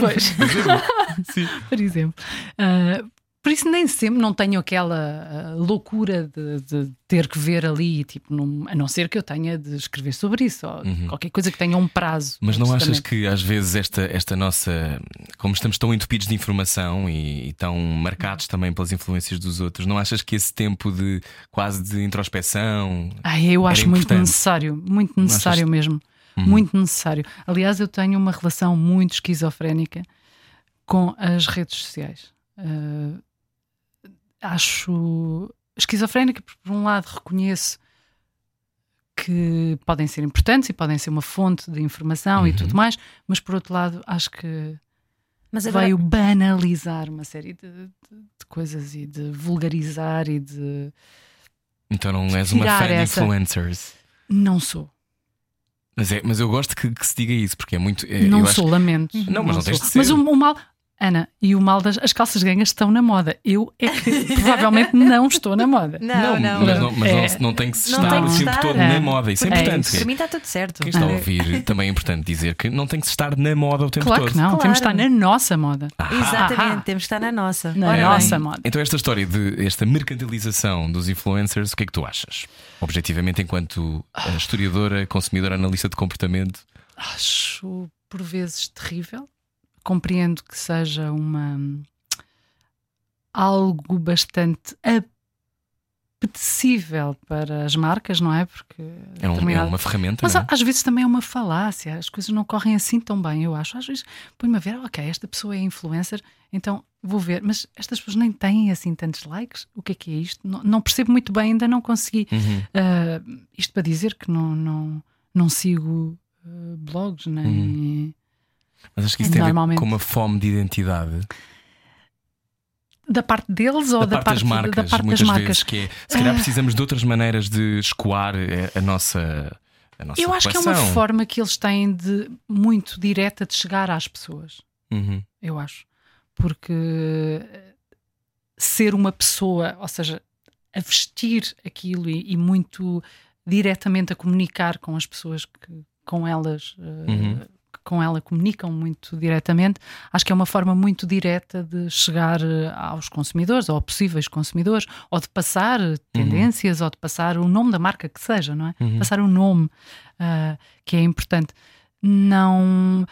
S4: Pois,
S1: Sim.
S4: por exemplo. Uh, por isso nem sempre não tenho aquela uh, loucura de, de ter que ver ali, tipo, num- a não ser que eu tenha de escrever sobre isso, ou qualquer coisa que tenha um prazo.
S1: Uhum. Mas não achas que às vezes esta, esta nossa. Como estamos tão entupidos de informação e, e tão marcados também pelas influências dos outros, não achas que esse tempo de quase de introspeção.
S4: Ai, eu acho muito
S1: importante.
S4: necessário, muito necessário
S1: achas-
S4: mesmo. Muito necessário. Aliás, eu tenho uma relação muito esquizofrénica com as redes sociais. Ah, acho esquizofrénica porque, por um lado, reconheço que podem ser importantes e podem ser uma fonte de informação e tudo mais, mas por outro lado, acho que
S2: Mas agora,
S4: veio banalizar uma série de, de- de coisas e de vulgarizar e de.
S1: Então não és uma fã de
S4: essa-
S1: influencers.
S4: Não sou.
S1: Mas, é, mas eu gosto que, que se diga isso, porque é muito. é-
S4: não
S1: eu acho-
S4: sou, lamento.
S1: Não, mas não tens
S4: sou.
S1: de ser.
S4: Mas o, o mal. Ana, e o mal das as calças ganhas estão na moda. Eu é que provavelmente não estou na moda.
S2: Não, não.
S1: mas, não, mas
S4: É.
S1: não, não tem que se
S2: Não
S1: estar
S2: que
S1: o tempo todo
S4: É.
S1: na moda. Isso é,
S4: É
S1: importante.
S4: isso.
S2: Para mim está tudo certo.
S1: Quem está a ouvir também é importante dizer que não tem que se estar na moda o tempo
S4: Claro
S1: todo.
S4: que não,
S2: Claro.
S4: temos de estar na nossa moda.
S2: Exatamente,
S4: Ah.
S2: temos que estar na nossa.
S4: Na
S2: Ora bem.
S4: nossa moda.
S1: Então, esta história de esta mercantilização dos influencers, o que é que tu achas? Objetivamente, enquanto
S4: Ah.
S1: eh, historiadora, consumidora, analista de comportamento.
S4: Acho por vezes terrível. Compreendo que seja uma algo bastante apetecível para as marcas, não é? Porque
S1: É, um- é uma ferramenta.
S4: Mas
S1: é?
S4: às vezes também é uma falácia, as coisas não correm assim tão bem, eu acho. Às vezes põe-me a ver, ok, esta pessoa é influencer, então vou ver, mas estas pessoas nem têm assim tantos likes, o que é que é isto? Não, não percebo muito bem, ainda não consegui.
S1: Uhum.
S4: Ah, isto para dizer que não, não, não sigo ah, blogs, nem.
S1: Uhum. Mas acho que isso tem a ver com uma fome de identidade
S4: Da parte deles ou
S1: da, parte das marcas,
S4: da parte
S1: muitas
S4: das marcas?
S1: vezes, que é se calhar
S4: Ah.
S1: precisamos de outras maneiras de escoar eh, a nossa. A nossa
S4: Eu acho que é uma forma que eles têm de muito direta de chegar às pessoas.
S1: Uhum.
S4: eu acho. Porque eh, ser uma pessoa, ou seja, a vestir aquilo e, e muito diretamente a comunicar com as pessoas que com elas eh,
S1: Uhum.
S4: que com ela comunicam muito diretamente, acho que é uma forma muito direta de chegar eh, aos consumidores ou possíveis consumidores, ou de passar eh, tendências, ou de passar o nome da marca que seja, não é?
S1: Uhum.
S4: Passar o nome, ah, que é importante. Não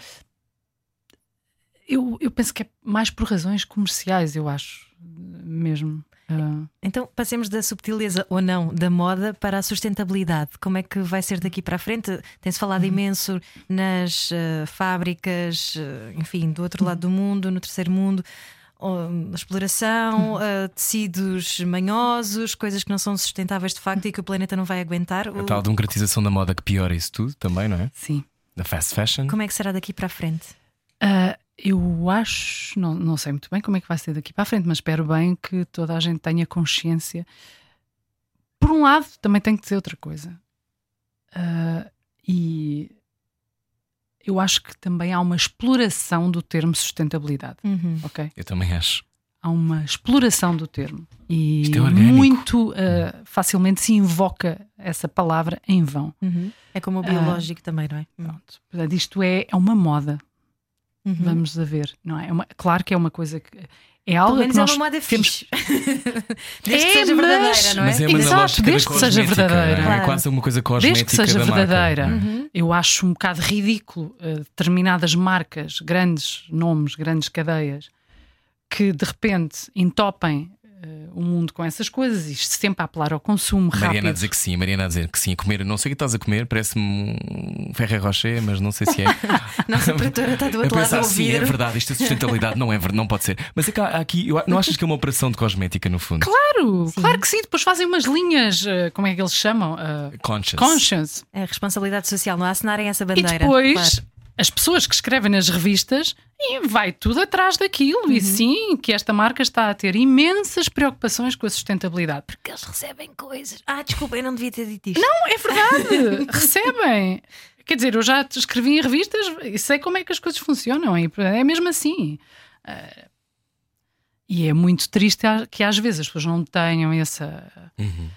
S4: eu, eu penso que é mais por razões comerciais, eu acho mesmo. Ah,
S2: Então passemos da subtileza ou não da moda para a sustentabilidade. Como é que vai ser daqui para a frente? Tem-se falado imenso nas eh, fábricas, eh, enfim, do outro lado do mundo, no terceiro mundo. oh, exploração, eh, tecidos manhosos, coisas que não são sustentáveis de facto e que o planeta não vai aguentar.
S1: A tal democratização da moda que piora isso tudo também, não é?
S4: sim.
S1: Da fast fashion.
S2: Como é que será daqui para a frente?
S4: Ah, eu acho, não, não sei muito bem como é que vai ser daqui para a frente, mas espero bem que toda a gente tenha consciência. Por um lado, também tem que dizer outra coisa. Ah, e eu acho que também há uma exploração do termo sustentabilidade, ok?
S1: Eu também acho.
S4: há uma exploração do termo e
S1: Isto é
S4: muito ah, facilmente se invoca essa palavra em vão.
S2: É como o biológico também, não é?
S4: Pronto. Portanto, isto é, é uma moda,
S2: Uhum.
S4: vamos a ver, não é? É uma- claro que é uma coisa que é algo
S2: Pelo menos
S4: que
S2: é
S4: nós
S2: uma moda
S4: temos.
S2: Desde
S4: É,
S2: que seja
S4: mas-
S2: verdadeira, não é?
S1: Mas é uma
S4: Exato, desde que seja
S1: cosmética,
S4: verdadeira.
S1: É quase uma coisa cosmética
S4: Desde que seja verdadeira.
S1: Uhum.
S4: Eu acho um bocado ridículo eh, determinadas marcas, grandes nomes, grandes cadeias, que de repente entopem eh, o mundo com essas coisas e sempre a apelar ao consumo
S1: Mariana a
S4: rápido.
S1: dizer que sim, Mariana a dizer que sim, a comer, não sei o que estás a comer, parece-me um Ferrer Rocher, mas não sei se é.
S2: Nossa produtora está do
S1: a
S2: outro lado a
S1: sim,
S2: ouvir.
S1: é verdade, isto é sustentabilidade, não é verdade, não pode ser. Mas é que há aqui, não achas que é uma operação de cosmética no fundo?
S4: Claro, claro que sim. Depois fazem umas linhas, eh, como é que eles chamam? Eh,
S1: Conscious.
S4: conscious.
S2: É responsabilidade social, não assinarem essa
S4: E
S2: bandeira.
S4: depois
S2: claro.
S4: As pessoas que escrevem nas revistas e vai tudo atrás daquilo.
S2: Uhum.
S4: E sim, que esta marca está a ter imensas preocupações com a sustentabilidade.
S2: Porque eles recebem coisas. Ah, desculpa, eu não devia ter dito isto.
S4: Não, é verdade. Recebem. Quer dizer, eu já escrevi em revistas e sei como é que as coisas funcionam. E é mesmo assim. Ah, e é muito triste que às vezes as pessoas não tenham essa.
S1: Uhum.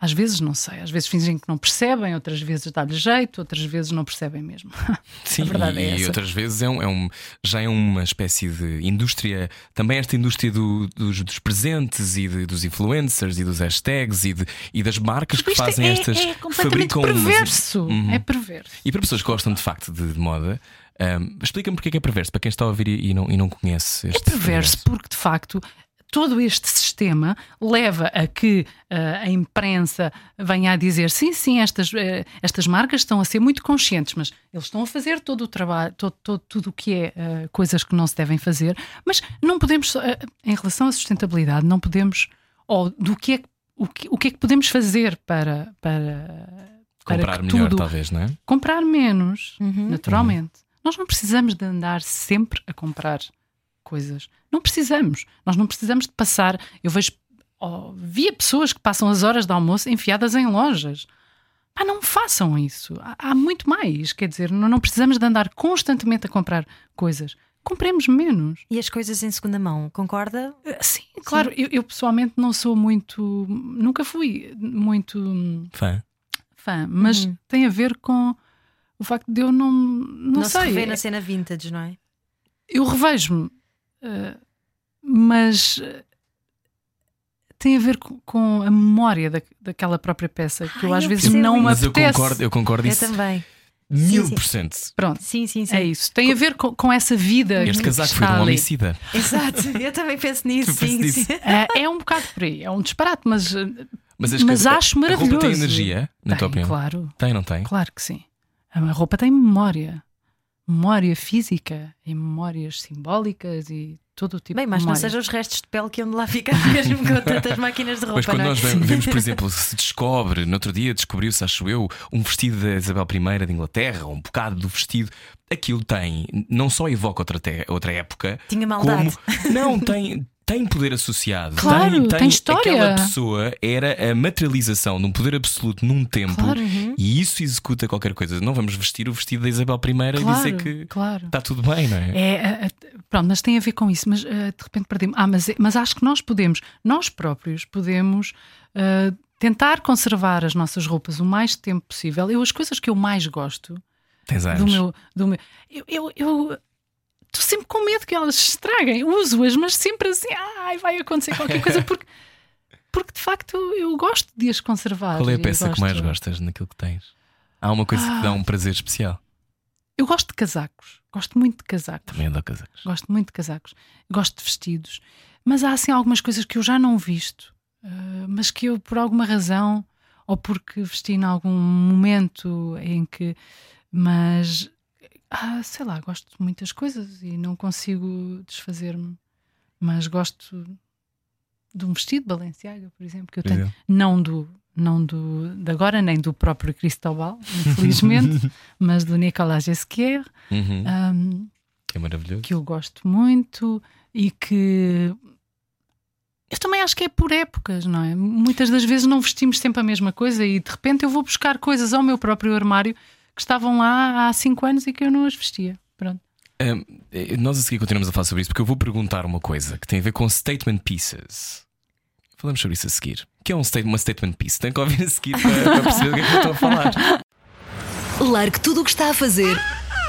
S4: Às vezes não sei, às vezes fingem que não percebem, outras vezes dá-lhe jeito, outras vezes não percebem mesmo.
S1: Sim, e,
S4: é
S1: e outras vezes é um, é um- já é uma espécie de indústria, também esta indústria do- dos, dos presentes e de- dos influencers e dos hashtags e, de- e das marcas que
S4: é-
S1: fazem
S4: é,
S1: estas.
S4: é completamente
S1: fabricam umas-
S4: perverso.
S1: Uhum.
S4: É perverso.
S1: E para pessoas que gostam de facto de, de moda, hum, explica-me porque é que é perverso, para quem está a ouvir e, não, e não conhece
S4: É
S1: este
S4: perverso porque, de facto, todo este sistema leva a que ah, a imprensa venha a dizer sim, sim, estas, eh, estas marcas estão a ser muito conscientes, mas eles estão a fazer todo o trabalho, todo, todo- tudo o que é ah, coisas que não se devem fazer, mas não podemos, em relação à sustentabilidade, não podemos, ou do que é, que- o que, o que é que podemos fazer para, para, para
S1: comprar
S4: que
S1: melhor,
S4: tudo,
S1: talvez, não é?
S4: comprar menos,
S2: Uhum.
S4: naturalmente. Nós não precisamos de andar sempre a comprar coisas. Não precisamos. Nós não precisamos de passar. Eu vejo, oh, via pessoas que passam as horas de almoço enfiadas em lojas. Pá, não façam isso. Há, há muito mais. Quer dizer, não, não precisamos de andar constantemente a comprar coisas. Compremos menos.
S2: E as coisas em segunda mão, concorda?
S4: Uh, Sim, claro. Eu, eu pessoalmente não sou muito. Nunca fui muito
S1: Fã.
S4: fã, mas
S2: Uhum.
S4: tem a ver com o facto de eu não. Não,
S2: Não, se
S4: sei.
S2: revê na cena vintage, não é?
S4: Eu revejo-me, uh, mas uh, tem a ver com, com a memória da, daquela própria peça que eu
S2: Ai,
S4: às
S2: eu
S4: vezes
S2: percebo
S4: não me
S1: Mas eu
S4: apetece.
S1: concordo, eu concordo
S2: Eu
S1: isso
S2: também.
S1: mil por cento.
S4: Pronto,
S2: Sim, sim, sim.
S4: é isso. Tem a ver com, com essa vida.
S1: Este
S4: que
S1: casaco
S4: está
S1: foi de um
S4: ali.
S1: homicida.
S2: Exato, eu também penso nisso, sim,
S1: nisso?
S2: sim.
S4: É, é um bocado por aí, é um disparate, mas,
S1: Mas, as
S4: mas acho
S1: A roupa
S4: maravilhoso.
S1: tem energia, na tua
S4: Tem,
S1: opinião?
S4: claro,
S1: Tem, não tem?
S4: claro que sim. A roupa tem memória. Memória física e memórias simbólicas e todo o tipo
S2: Bem,
S4: de
S2: mas não
S4: memória.
S2: sejam os restos de pele que onde lá ficar mesmo com tantas máquinas de roupa,
S1: Mas quando
S2: não é?
S1: nós ve- vemos, por exemplo, se descobre, no outro dia descobriu-se, acho eu, um vestido da Isabel I de Inglaterra, um bocado do vestido, aquilo tem, não só evoca outra, te- outra época,
S2: Tinha maldade.
S1: como. Não, tem. Tem poder associado.
S4: Claro, tem história.
S1: Aquela pessoa era a materialização de um poder absoluto num tempo
S4: Claro.
S1: e isso executa qualquer coisa. Não vamos vestir o vestido da Isabel I e
S4: Claro,
S1: dizer que
S4: claro.
S1: está tudo bem, não é?
S4: É, é, é, pronto, mas tem a ver com isso. Mas eh, de repente perdi-me. Ah, mas, é- mas acho que nós podemos, nós próprios podemos eh, tentar conservar as nossas roupas o mais tempo possível. Eu, as coisas que eu mais gosto
S1: Tens anos.
S4: do meu. Do meu eu, eu, eu estou sempre com medo que elas se estraguem. Uso-as, mas sempre assim, ai, vai acontecer qualquer coisa, porque, porque de facto eu gosto de as conservar.
S1: Qual é a peça que mais gostas naquilo que tens? Há uma coisa que te dá
S4: Ah.
S1: um prazer especial.
S4: Eu gosto de casacos, gosto muito de casacos.
S1: Também adoro casacos.
S4: Gosto muito de casacos, gosto de vestidos, mas há assim algumas coisas que eu já não visto, eh, mas que eu, por alguma razão, ou porque vesti em algum momento em que. Mas. Ah, sei lá, gosto de muitas coisas e não consigo desfazer-me. Mas gosto de um vestido Balenciaga, por exemplo, que eu tenho. Não do. Não do de agora, nem do próprio Cristóbal, infelizmente, mas do Nicolas Esquer.
S1: Uhum.
S4: ahm,
S1: É maravilhoso.
S4: que eu gosto muito e que eu também acho que é por épocas, não é? Muitas das vezes não vestimos sempre a mesma coisa e de repente eu vou buscar coisas ao meu próprio armário que estavam lá há cinco anos e que eu não as vestia. Pronto.
S1: Um, eh, nós a seguir continuamos a falar sobre isso porque eu vou perguntar uma coisa que tem a ver com statement pieces. Falamos sobre isso a seguir. O que é um state- uma statement piece? Tem que ouvir a seguir para, para perceber do que é que eu estou a falar.
S5: Largue tudo o que está a fazer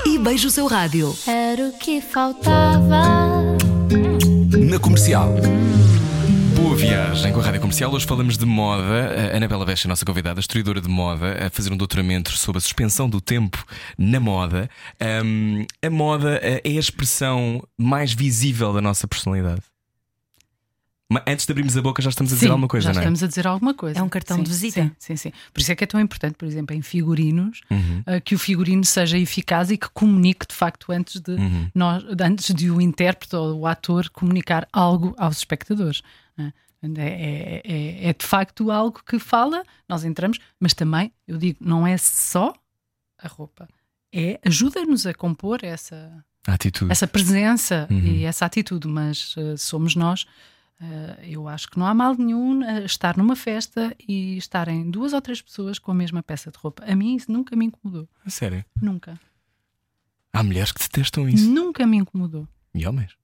S5: e beije o seu rádio.
S6: Era o que faltava.
S3: Na comercial.
S1: Boa viagem com a Rádio Comercial. Hoje falamos de moda. A Anabela a nossa convidada, historiadora de moda, a fazer um doutoramento sobre a suspensão do tempo na moda. Um, a moda é a expressão mais visível da nossa personalidade. Mas antes de abrirmos a boca, já estamos a dizer
S4: Sim,
S1: alguma coisa,
S4: já
S1: não é?
S4: estamos a dizer alguma coisa.
S2: É um cartão
S4: Sim,
S2: de visita.
S4: Sim, sim, sim. Por isso é que é tão importante, por exemplo, em figurinos,
S1: Uhum.
S4: ah, que o figurino seja eficaz e que comunique de facto antes de,
S1: Uhum.
S4: nós, antes de o intérprete ou o ator comunicar algo aos espectadores. É? É, é- é- é de facto algo que fala, nós entramos, mas também, eu digo, não é só a roupa, é ajuda-nos a compor essa,
S1: atitude.
S4: essa presença
S1: Uhum.
S4: e essa atitude, mas eh, somos nós. Eh, eu acho que não há mal nenhum a estar numa festa e estarem duas ou três pessoas com a mesma peça de roupa. A mim isso nunca me incomodou.
S1: A Sério.
S4: Nunca.
S1: Há mulheres que detestam isso.
S4: Nunca me incomodou.
S1: E homens.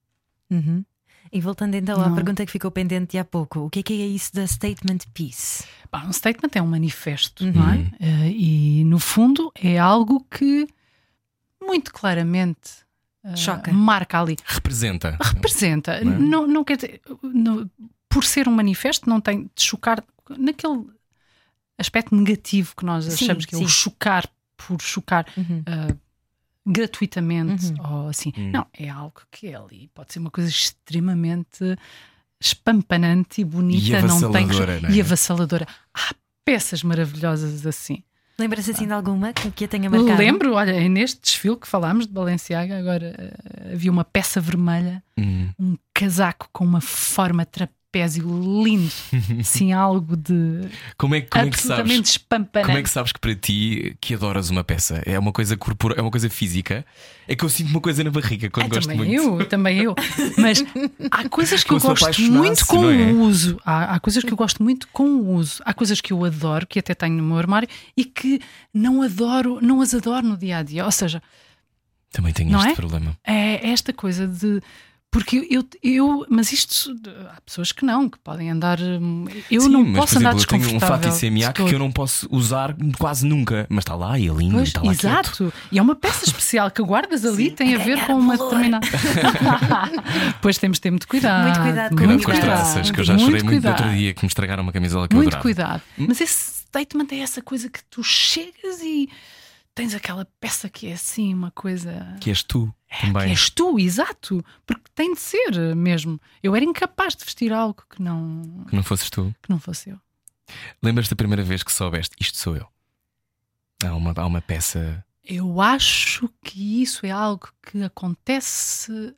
S2: Uhum. E voltando então à
S4: Não.
S2: pergunta que ficou pendente de há pouco, o que é que é isso da statement piece?
S4: Pá, um statement é um manifesto,
S2: Uhum.
S4: não é? Eh, e no fundo é algo que muito claramente eh,
S2: Choca.
S4: marca ali.
S1: Representa.
S4: representa.
S1: Não é?
S4: Não, não quer dizer, no- por ser um manifesto, não tem de chocar naquele aspecto negativo que nós
S2: Sim,
S4: achamos que é
S2: sim.
S4: o chocar por chocar
S2: Uhum.
S4: ah, gratuitamente
S2: Uhum.
S4: ou assim.
S1: Hum.
S4: Não, é algo que é ali. Pode ser uma coisa extremamente espampanante e bonita,
S1: E
S4: não tem
S1: não é?
S4: e avassaladora. Há peças maravilhosas assim.
S2: Lembra-se assim de alguma que, que a tenha marcado?
S4: Lembro, olha, neste desfile que falámos de Balenciaga, agora ah, havia uma peça vermelha
S1: Hum.
S4: um casaco com uma forma trapézio lindo. Sim, algo de
S1: Como é, como é que
S4: absolutamente
S1: sabes? Como é que sabes que para ti que adoras uma peça? É uma coisa corporal, é uma coisa física? É que eu sinto uma coisa na barriga quando
S4: Ah,
S1: gosto
S4: também
S1: muito.
S4: eu, também eu. Mas há coisas que
S1: Como
S4: eu gosto muito com
S1: é?
S4: o uso. Há, há coisas que eu gosto muito com o uso. Há coisas que eu adoro, que até tenho no meu armário, e que não adoro, não as adoro no dia a dia. Ou seja,
S1: Também tenho
S4: Não
S1: este
S4: é?
S1: problema.
S4: é esta coisa de. Porque eu, eu mas isto há pessoas que não, que podem andar. hum, Eu
S1: Sim,
S4: não
S1: mas,
S4: posso
S1: por
S4: andar
S1: exemplo, eu tenho um fato
S4: desconfortável. todo.
S1: que eu não posso usar quase nunca, mas está lá e é lindo,
S4: Pois,
S1: está lá quieto.
S4: exato. E é uma peça especial que guardas ali, tem a ver com uma determinada. pois temos de ter muito cuidado.
S2: Muito cuidado com
S1: Cuidado
S2: Muito
S1: com as
S2: cuidado.
S1: traças, que eu já
S4: Muito
S1: chorei muito
S4: cuidado.
S1: outro dia que me estragaram uma camisola que eu
S4: Muito
S1: adorava.
S4: cuidado. Mas esse statement é essa coisa que tu chegas e tens aquela peça que é assim, uma coisa.
S1: Que és tu
S4: Que
S1: também.
S4: és tu, exato. Porque tem de ser mesmo. Eu era incapaz de vestir algo que não,
S1: Que não fosses tu.
S4: que não fosse eu.
S1: Lembras da primeira vez que soubeste isto sou eu? Há uma, há uma peça.
S4: Eu acho que isso é algo que acontece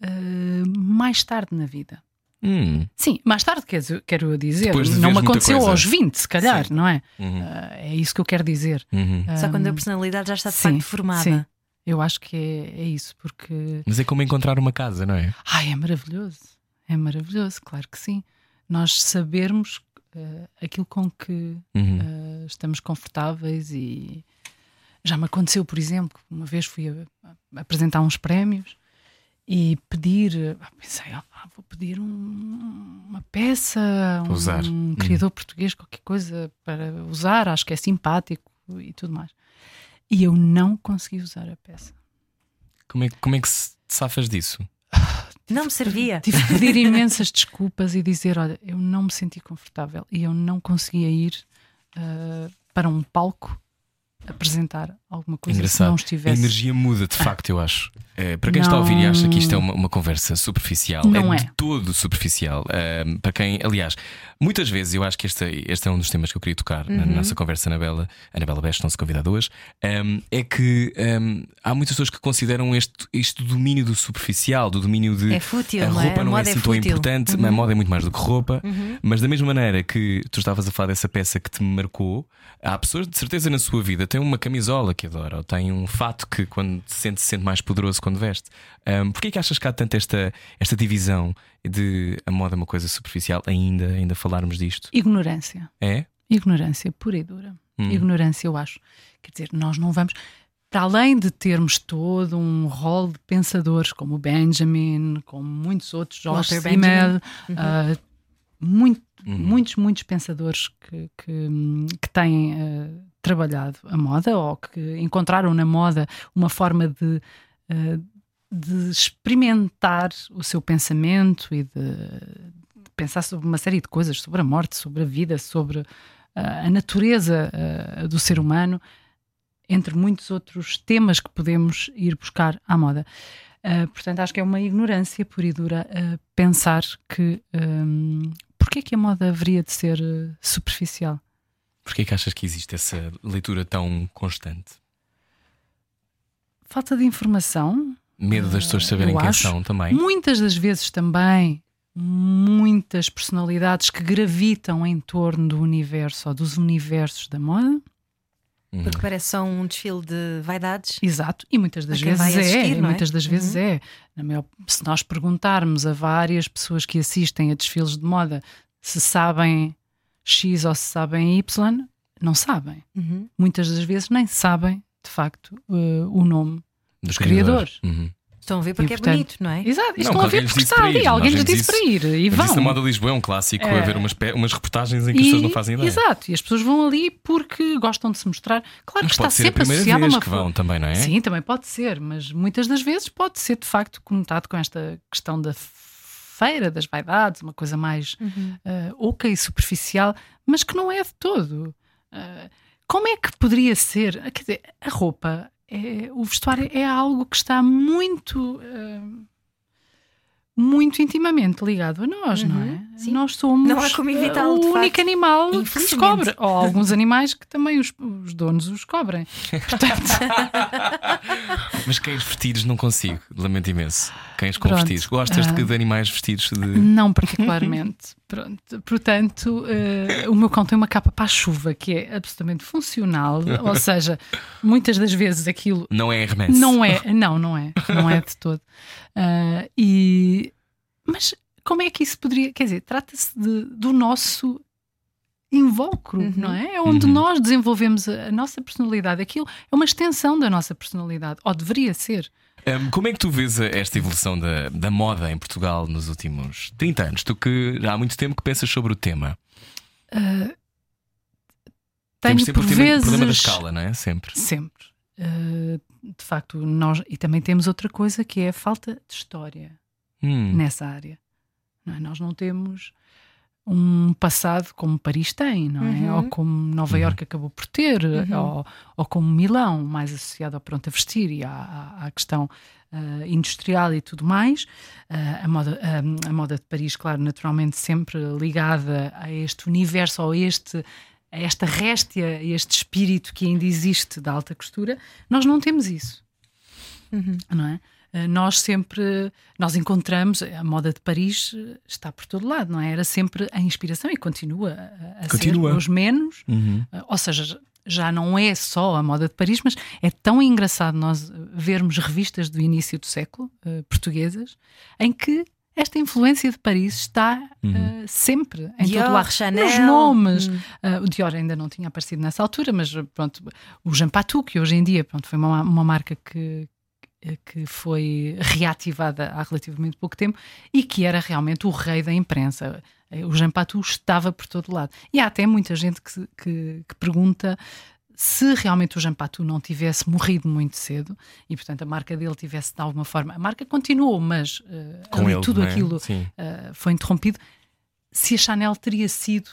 S4: eh, mais tarde na vida.
S1: Hum,
S4: Sim, mais tarde, quero dizer,
S1: de
S4: não me aconteceu
S1: coisa.
S4: aos 20, se calhar,
S1: Sim.
S4: não é?
S1: uhum,
S4: Ah, é isso que eu quero dizer.
S1: uhum.
S2: Só quando a personalidade já está de
S4: sim,
S2: facto formada.
S4: sim. Eu acho que é, é isso, porque
S1: Mas é como encontrar uma casa, não é?
S4: ai, é maravilhoso. É maravilhoso, claro que sim. Nós sabermos ah, aquilo com que
S1: Uhum.
S4: ah, estamos confortáveis e já me aconteceu, por exemplo, uma vez fui a- a apresentar uns prémios e pedir, ah, pensei, ah, vou pedir um- uma peça,
S1: Para usar.
S4: um
S1: Uhum.
S4: criador português, qualquer coisa para usar, acho que é simpático e tudo mais. E eu não consegui usar a peça.
S1: Como, é, como é que se te safas disso?
S2: Não me servia.
S4: Tive que pedir imensas desculpas e dizer: olha, eu não me senti confortável e eu não conseguia ir ah, para um palco apresentar alguma coisa
S1: Engraçado.
S4: não
S1: A
S4: estivesse.
S1: energia muda, de facto, eu acho. É, para quem está a ouvir e acha que isto é uma, uma conversa superficial,
S4: Não
S1: é,
S4: é.
S1: de todo superficial. Ahm, para quem, aliás, muitas vezes eu acho que este, este é um dos temas que eu queria tocar na
S4: Uhum.
S1: nossa conversa, Anabela, Anabela Best, nossa convidada hoje. ahm, é que há muitas pessoas que consideram este, este domínio do superficial, do domínio de
S2: É fútil,
S1: a
S2: não é?
S1: roupa
S2: A
S1: não é
S2: moda é
S1: assim tão
S2: fútil. Uhum.
S1: importante, a moda é muito mais do que roupa. Mas da mesma maneira que tu estavas a falar dessa peça que te marcou, há pessoas de certeza na sua vida têm uma camisola que adora, ou têm um fato que quando se sente, se sente mais poderoso quando veste. Um, Porquê que achas que há tanto esta, esta divisão de a moda é uma coisa superficial, ainda, ainda falarmos disto?
S4: Ignorância.
S1: É?
S4: Ignorância pura e dura.
S1: Hum.
S4: Ignorância, eu acho. Quer dizer, nós não vamos. Para além de termos todo um rol de pensadores como o Benjamin, como muitos outros,
S2: Walter
S4: Simmel,
S2: Benjamin.
S4: ah, muito-
S1: Uhum.
S4: muitos, muitos pensadores que, que, que têm ah, trabalhado a moda ou que encontraram na moda uma forma de, ah, de experimentar o seu pensamento e de, pensar sobre uma série de coisas, sobre a morte, sobre a vida, sobre ah, a natureza ah, do ser humano, entre muitos outros temas que podemos ir buscar à moda. Ah, portanto, acho que é uma ignorância pura e dura pensar que um, porque é que a moda haveria de ser superficial?
S1: Porquê que achas que existe essa leitura tão constante?
S4: Falta de informação,
S1: Medo das pessoas saberem quem
S4: acho.
S1: são também.
S4: Muitas das vezes também muitas personalidades que gravitam em torno do universo ou dos universos da moda.
S2: Porque parece só um desfile de vaidades.
S4: Exato, e muitas das vezes é,
S2: assistir,
S4: e
S2: é?
S4: muitas das vezes
S2: Uhum.
S4: é. Na maior- se nós perguntarmos a várias pessoas que assistem a desfiles de moda se sabem X ou se sabem Y, não sabem.
S2: Uhum.
S4: Muitas das vezes nem sabem, de facto, eh, o nome.
S1: Dos
S4: criadores.
S1: Uhum.
S2: Estão a ver porque
S4: E,
S2: é
S4: portanto,
S2: bonito, não é?
S4: Exato, estão a ver porque está ali, alguém lhes disse para ir e vão.
S1: isso na moda de Lisboa é um clássico,
S4: É.
S1: haver umas, umas reportagens em que as pessoas não fazem ideia.
S4: Exato, e as pessoas vão ali porque gostam de se mostrar. Claro
S1: Mas
S4: que está
S1: pode ser a
S4: sempre associado a
S1: vez
S4: uma
S1: que vão também, não é?
S4: Sim, também pode ser, mas muitas das vezes pode ser de facto conotado com esta questão da feira das vaidades, uma coisa mais
S2: Uhum.
S4: ah, oca e superficial, mas que não é de todo. Ah, como é que poderia ser? Ah, Quer dizer, a roupa, é, o vestuário é algo que está muito. ah, muito intimamente ligado a nós, não é?
S2: sim.
S4: Nós somos
S2: Não como evitá-lo,
S4: o único
S2: facto.
S4: animal que se cobre. Ou alguns animais que também os, os donos os cobrem. Portanto,
S1: Mas cães vestidos não consigo, lamento imenso. Cães com
S4: Pronto.
S1: vestidos. Gostas de,
S4: Ah.
S1: de animais vestidos de.
S4: Não particularmente. Pronto. Portanto, eh, o meu cão tem uma capa para a chuva que é absolutamente funcional, ou seja, muitas das vezes aquilo
S1: Não é Hermes.
S4: não é, não, não é, não é de todo. Ah, e mas como é que isso poderia, quer dizer, trata-se do nosso invólucro,
S2: Uhum.
S4: não é? É onde
S1: Uhum.
S4: nós desenvolvemos a, a nossa personalidade. Aquilo é uma extensão da nossa personalidade, ou deveria ser.
S1: Hum, como é que tu vês a- esta evolução da, da moda em Portugal nos últimos 30 anos? Tu que já há muito tempo que pensas sobre o tema.
S4: Tenho
S1: Temos sempre
S4: por
S1: o
S4: vezes
S1: problema da escala, não é? Sempre.
S4: Sempre. Uh, de facto, nós e também temos outra coisa que é a falta de história
S1: Hum.
S4: nessa área. Não é? Nós não temos um passado como Paris tem, não é?
S2: Uhum.
S4: Ou como Nova
S1: Uhum.
S4: Iorque acabou por ter,
S2: Uhum.
S4: ou, ou como Milão, mais associado ao pronto a vestir e à, à- à questão uh, industrial e tudo mais. Uh, a, moda, um, a moda de Paris, claro, naturalmente sempre ligada a este universo, ou a este a esta réstia, a este espírito que ainda existe da alta costura, nós não temos isso,
S2: Uhum.
S4: não é? Eh, Nós sempre, nós encontramos, a moda de Paris eh, está por todo lado, não é? Era sempre a inspiração e continua a, a
S1: Continua.
S4: ser, os menos,
S1: Uhum.
S4: eh, ou seja, já não é só a moda de Paris, mas é tão engraçado nós vermos revistas do início do século, eh, portuguesas, em que esta influência de Paris está
S1: Uhum.
S4: eh, sempre em
S2: Dior,
S4: todo lado.
S2: Chanel.
S4: Os nomes,
S2: Hum.
S4: Uh, o Dior ainda não tinha aparecido nessa altura, mas pronto, o Jean Patou, que hoje em dia pronto, foi uma, uma marca que, que foi reativada há relativamente pouco tempo e que era realmente o rei da imprensa. O Jean Patou estava por todo lado. E há até muita gente que, que, que pergunta se realmente o Jean Patou não tivesse morrido muito cedo e, portanto, a marca dele tivesse de alguma forma. A marca continuou, mas uh,
S1: Com
S4: ali
S1: ele,
S4: tudo
S1: é?
S4: aquilo uh, foi interrompido. Se a Chanel teria sido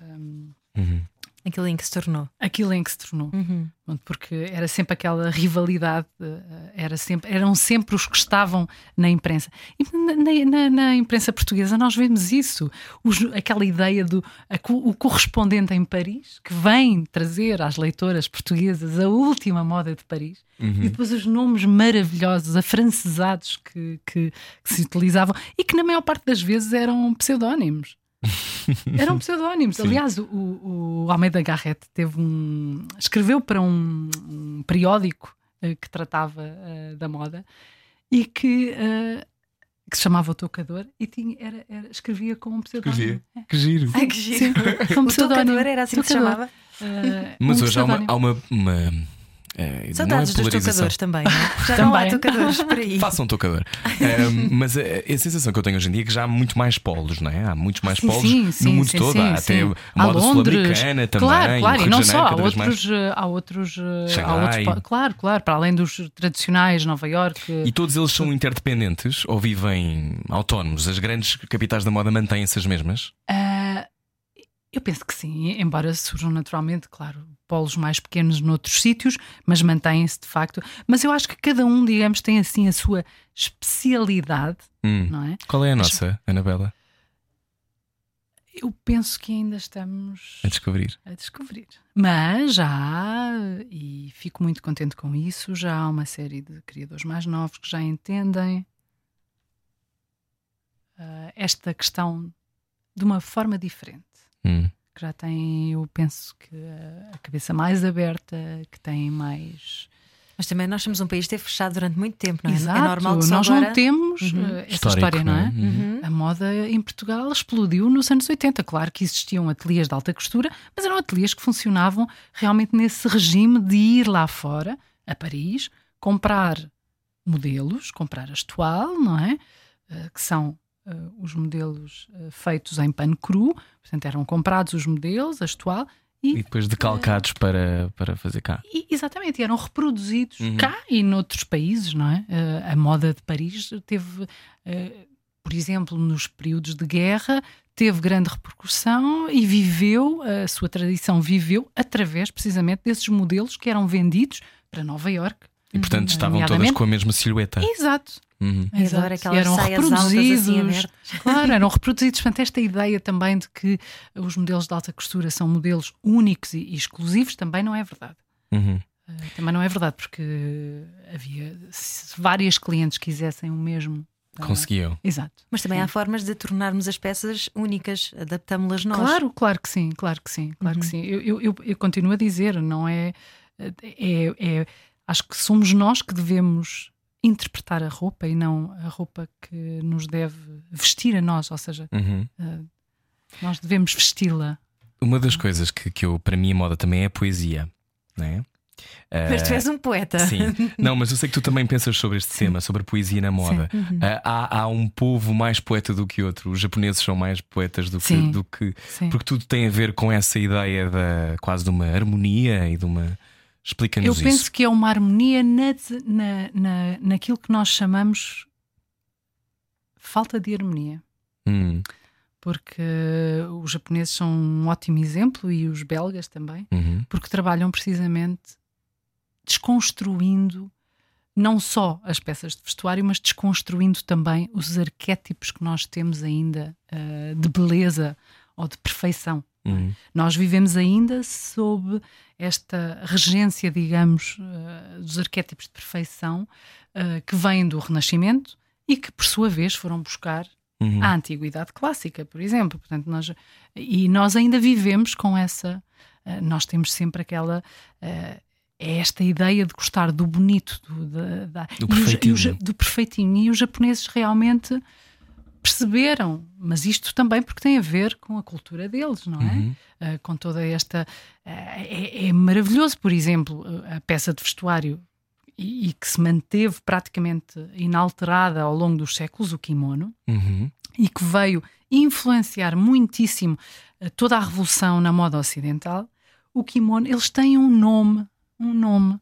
S4: um,
S1: Uhum.
S2: Aquilo em que se tornou.
S4: aquilo em que se tornou.
S2: Uhum.
S4: Porque era sempre aquela rivalidade, eh, era sempre, eram sempre os que estavam na imprensa. E na, na- na- imprensa portuguesa nós vemos isso, os- aquela ideia do a o correspondente em Paris, que vem trazer às leitoras portuguesas a última moda de Paris,
S1: Uhum.
S4: e depois os nomes maravilhosos, afrancesados que, que, que se utilizavam e que na maior parte das vezes eram pseudónimos. Eram pseudónimos.
S1: Sim.
S4: Aliás, o, o Almeida Garrett teve um. escreveu para um, um periódico eh, que tratava eh, da moda e que, eh, que se chamava O Tocador e tinha, era, era- escrevia com um pseudónimo.
S1: Escrevia. Que giro.
S2: Ai, que giro.
S4: Sim, com um
S2: O
S4: pseudónimo.
S2: tocador era assim que se
S4: Tocador.
S2: chamava.
S1: Mas
S4: um
S1: hoje há uma. Há uma, uma não
S2: Saudades
S1: é
S2: dos tocadores também, não é? Já não há
S4: Também.
S2: tocadores por aí.
S1: Façam um tocador. Ahm, mas a, a sensação que eu tenho hoje em dia é que já há muito mais polos, não é? Há muitos mais
S4: Sim,
S1: polos
S4: sim,
S1: no
S4: sim,
S1: mundo
S4: sim,
S1: todo. há até a moda sul-americana também.
S4: Claro, claro, e não só, há outros, há outros, eh, há outros claro, claro, para além dos tradicionais, Nova Iorque.
S1: E todos eles são interdependentes ou vivem autónomos? As grandes capitais da moda mantêm-se as mesmas?
S4: Ah, eu penso que sim, embora surjam naturalmente, claro, polos mais pequenos noutros sítios, mas mantêm-se de facto. Mas eu acho que cada um, digamos, tem assim a sua especialidade,
S1: Hum.
S4: não é?
S1: Qual é a
S4: As-
S1: nossa, Anabela?
S4: Eu penso que ainda estamos
S1: A descobrir.
S4: a descobrir. Mas já há, e fico muito contente com isso, já há uma série de criadores mais novos que já entendem ah, esta questão de uma forma diferente.
S1: Hum.
S4: Que já têm, eu penso que a- a cabeça mais aberta, que têm mais.
S2: Mas também nós somos um país que esteve fechado durante muito tempo, não é?
S4: Exato,
S2: é normal que
S4: nós
S2: agora...
S4: não temos
S2: Uhum.
S4: ah, essa
S1: Histórico,
S4: história, não é?
S1: Uhum.
S2: Uhum.
S4: A moda em Portugal explodiu nos anos 80. Claro que existiam ateliês de alta costura, mas eram ateliês que funcionavam realmente nesse regime de ir lá fora, a Paris, comprar modelos, comprar as toile, não é? Eh, que são eh, os modelos eh, feitos em pano cru, portanto eram comprados os modelos, as toile,
S1: E depois decalcados para, para fazer cá.
S4: e, exatamente, e eram reproduzidos
S1: Uhum.
S4: cá e noutros países, não é? Eh, a moda de Paris teve, eh, por exemplo, nos períodos de guerra, teve grande repercussão e viveu, a sua tradição viveu através precisamente desses modelos que eram vendidos para Nova Iorque.
S1: E portanto estavam todas com a mesma silhueta.
S4: Exato.
S1: Uhum.
S2: Adoro aquelas
S4: eram
S2: saias altas assim
S4: reproduzidos. Claro, eram reproduzidos. Portanto, esta ideia também de que os modelos de alta costura são modelos únicos e, exclusivos também não é verdade.
S1: Uhum.
S4: Uh, também não é verdade, porque havia se várias clientes quisessem o mesmo. uh,
S1: Conseguiam.
S4: Exato.
S2: Mas também
S4: Sim.
S2: há formas de tornarmos as peças únicas, adaptámo-las nós.
S4: Claro, claro que sim, claro que sim, claro que sim. Eu, eu, eu, eu continuo a dizer, não é, é, é- Acho que somos nós que devemos interpretar a roupa e não a roupa que nos deve vestir a nós, ou seja,
S1: Uhum.
S4: nós devemos vesti-la.
S1: Uma das coisas que, que eu, para mim, a moda também é a poesia, não é?
S2: Mas tu és um poeta.
S1: Sim, não, mas eu sei que tu também pensas sobre este tema, sobre a poesia na moda. Ah, há, há um povo mais poeta do que outro. Os japoneses são mais poetas do que,
S4: Sim.
S1: do que.
S4: Sim.
S1: Porque tudo tem a ver com essa ideia da quase de uma harmonia e de uma.
S4: Eu
S1: Explica-nos
S4: penso
S1: isso.
S4: que é uma harmonia na, na, na, naquilo que nós chamamos falta de harmonia.
S1: Hum,
S4: Porque os japoneses são um ótimo exemplo e os belgas também.
S1: uhum,
S4: porque trabalham precisamente desconstruindo não só as peças de vestuário, mas desconstruindo também os arquétipos que nós temos ainda ah, de beleza ou de perfeição.
S1: uhum.
S4: Nós vivemos ainda sob esta regência, digamos, ah, dos arquétipos de perfeição ah, que vêm do Renascimento e que, por sua vez, foram buscar
S1: Uhum.
S4: à antiguidade clássica, por exemplo. Portanto, nós, e nós ainda vivemos com essa. eh, nós temos sempre aquela. eh, é esta ideia de gostar do bonito, do, da- da-
S1: Do
S4: os- e
S1: perfeitinho.
S4: os- do perfeitinho. E os japoneses realmente perceberam, mas isto também porque tem a ver com a cultura deles, não é?
S1: Uhum.
S4: Uh, com toda esta. uh, é, é maravilhoso, por exemplo, a peça de vestuário e, e que se manteve praticamente inalterada ao longo dos séculos, o kimono,
S1: Uhum.
S4: e que veio influenciar muitíssimo uh, toda a revolução na moda ocidental. O kimono, eles têm um nome, um nome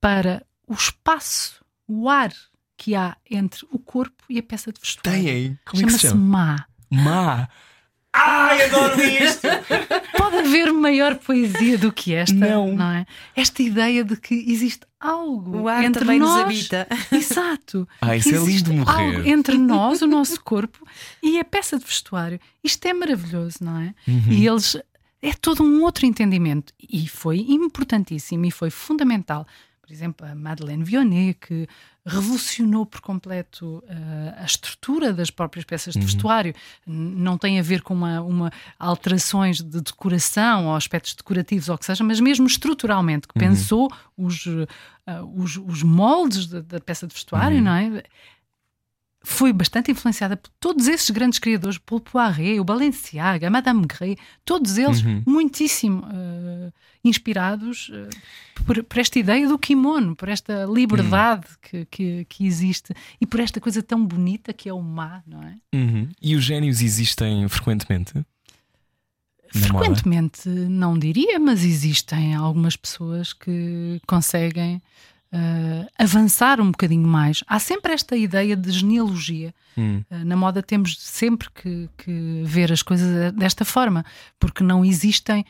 S4: para o espaço, o ar que há entre o corpo e a peça de vestuário.
S1: Têm? Como é que se
S4: Chama-se
S1: chama?
S4: ma.
S1: Má. Ai, adoro isto!
S4: Pode haver maior poesia do que esta,
S1: Não.
S4: é? Esta ideia de que existe algo
S2: O ar
S4: entre
S2: também
S4: nós.
S2: nos habita.
S4: Exato.
S1: Ah, isso é
S4: Existe
S1: lindo de morrer.
S4: algo entre nós, o nosso corpo e a peça de vestuário. Isto é maravilhoso, não é?
S1: Uhum.
S4: E eles é todo um outro entendimento e foi importantíssimo e foi fundamental. Por exemplo, a Madeleine Vionnet, que revolucionou por completo eh, a estrutura das próprias peças
S1: Uhum.
S4: de vestuário. N- Não tem a ver com uma, uma alterações de decoração ou aspectos decorativos ou o que seja, mas mesmo estruturalmente, que
S1: Uhum.
S4: pensou os, eh, os, os moldes da, da peça de vestuário,
S1: Uhum.
S4: não é? Foi bastante influenciada por todos esses grandes criadores, Paul Poiret, o Balenciaga, a Madame Grey, todos eles
S1: Uhum.
S4: muitíssimo eh, inspirados eh, por, por esta ideia do kimono, por esta liberdade que, que, que existe e por esta coisa tão bonita que é o má, não é?
S1: Uhum. E os génios existem frequentemente?
S4: Frequentemente não diria, mas existem algumas pessoas que conseguem eh, avançar um bocadinho mais. Há sempre esta ideia de genealogia.
S1: Hum.
S4: Uh, Na moda temos sempre que, que ver as coisas desta forma, porque não existem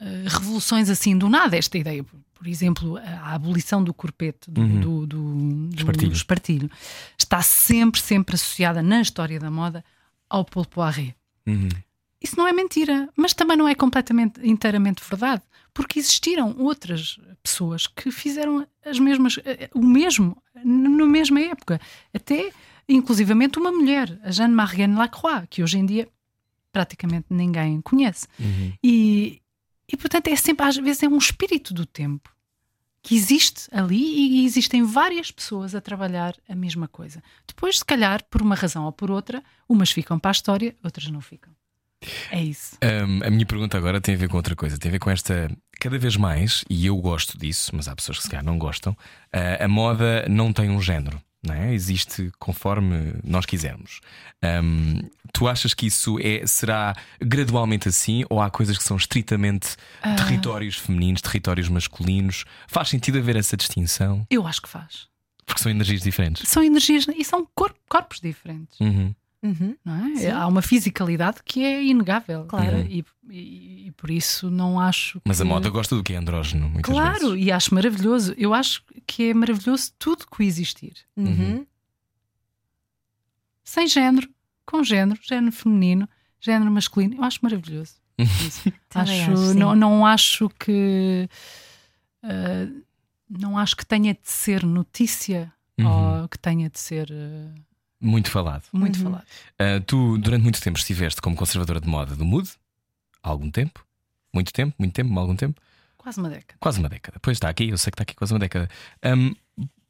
S4: uh, revoluções assim do nada. Esta ideia, por, exemplo, a, abolição do corpete, do,
S1: Uhum.
S4: do, do, do
S1: Espartilho.
S4: espartilho, está sempre, sempre associada na história da moda ao Paul Poiret.
S1: Uhum.
S4: Isso não é mentira, mas também não é completamente, inteiramente verdade, porque existiram outras pessoas que fizeram as mesmas, eh, o mesmo, na mesma época. Até, inclusivamente, uma mulher, a Jeanne-Marianne Lacroix, que hoje em dia praticamente ninguém conhece.
S1: Uhum.
S4: E, e, portanto, é sempre, às vezes, é um espírito do tempo que existe ali e existem várias pessoas a trabalhar a mesma coisa. Depois, se calhar, por uma razão ou por outra, umas ficam para a história, outras não ficam. É isso.
S1: Um, a minha pergunta agora tem a ver com outra coisa. Tem a ver com esta. Cada vez mais, e eu gosto disso, mas há pessoas que se calhar não gostam, ah, a moda não tem um género. Não é? Existe conforme nós quisermos. Um, tu achas que isso é, será gradualmente assim ou há coisas que são estritamente
S4: Ah.
S1: territórios femininos, territórios masculinos? Faz sentido haver essa distinção?
S4: Eu acho que faz.
S1: Porque são energias diferentes.
S4: São energias e são cor- corpos diferentes.
S1: Uhum.
S2: Uhum.
S4: Não é? Há uma fisicalidade que é inegável.
S2: Claro.
S4: E, e- e por isso não acho.
S1: Mas a
S4: que-
S1: moda gosta do que é andrógeno, muitas
S4: Claro,
S1: vezes.
S4: e acho maravilhoso. Eu acho que é maravilhoso tudo coexistir.
S2: Uhum.
S4: Sem género, com género, género feminino, género masculino. Eu acho maravilhoso. Acho,
S2: acho,
S4: não, não acho que. uh, não acho que tenha de ser notícia
S1: Uhum.
S4: ou que tenha de ser uh,
S1: Muito falado.
S4: muito
S2: Uhum.
S4: falado.
S1: Uh, tu, durante muito tempo, estiveste como conservadora de moda do Mood? Há algum tempo? Muito tempo? Muito tempo? Algum tempo?
S4: Quase uma década.
S1: Quase uma década. Pois está aqui, eu sei que está aqui quase uma década. Um,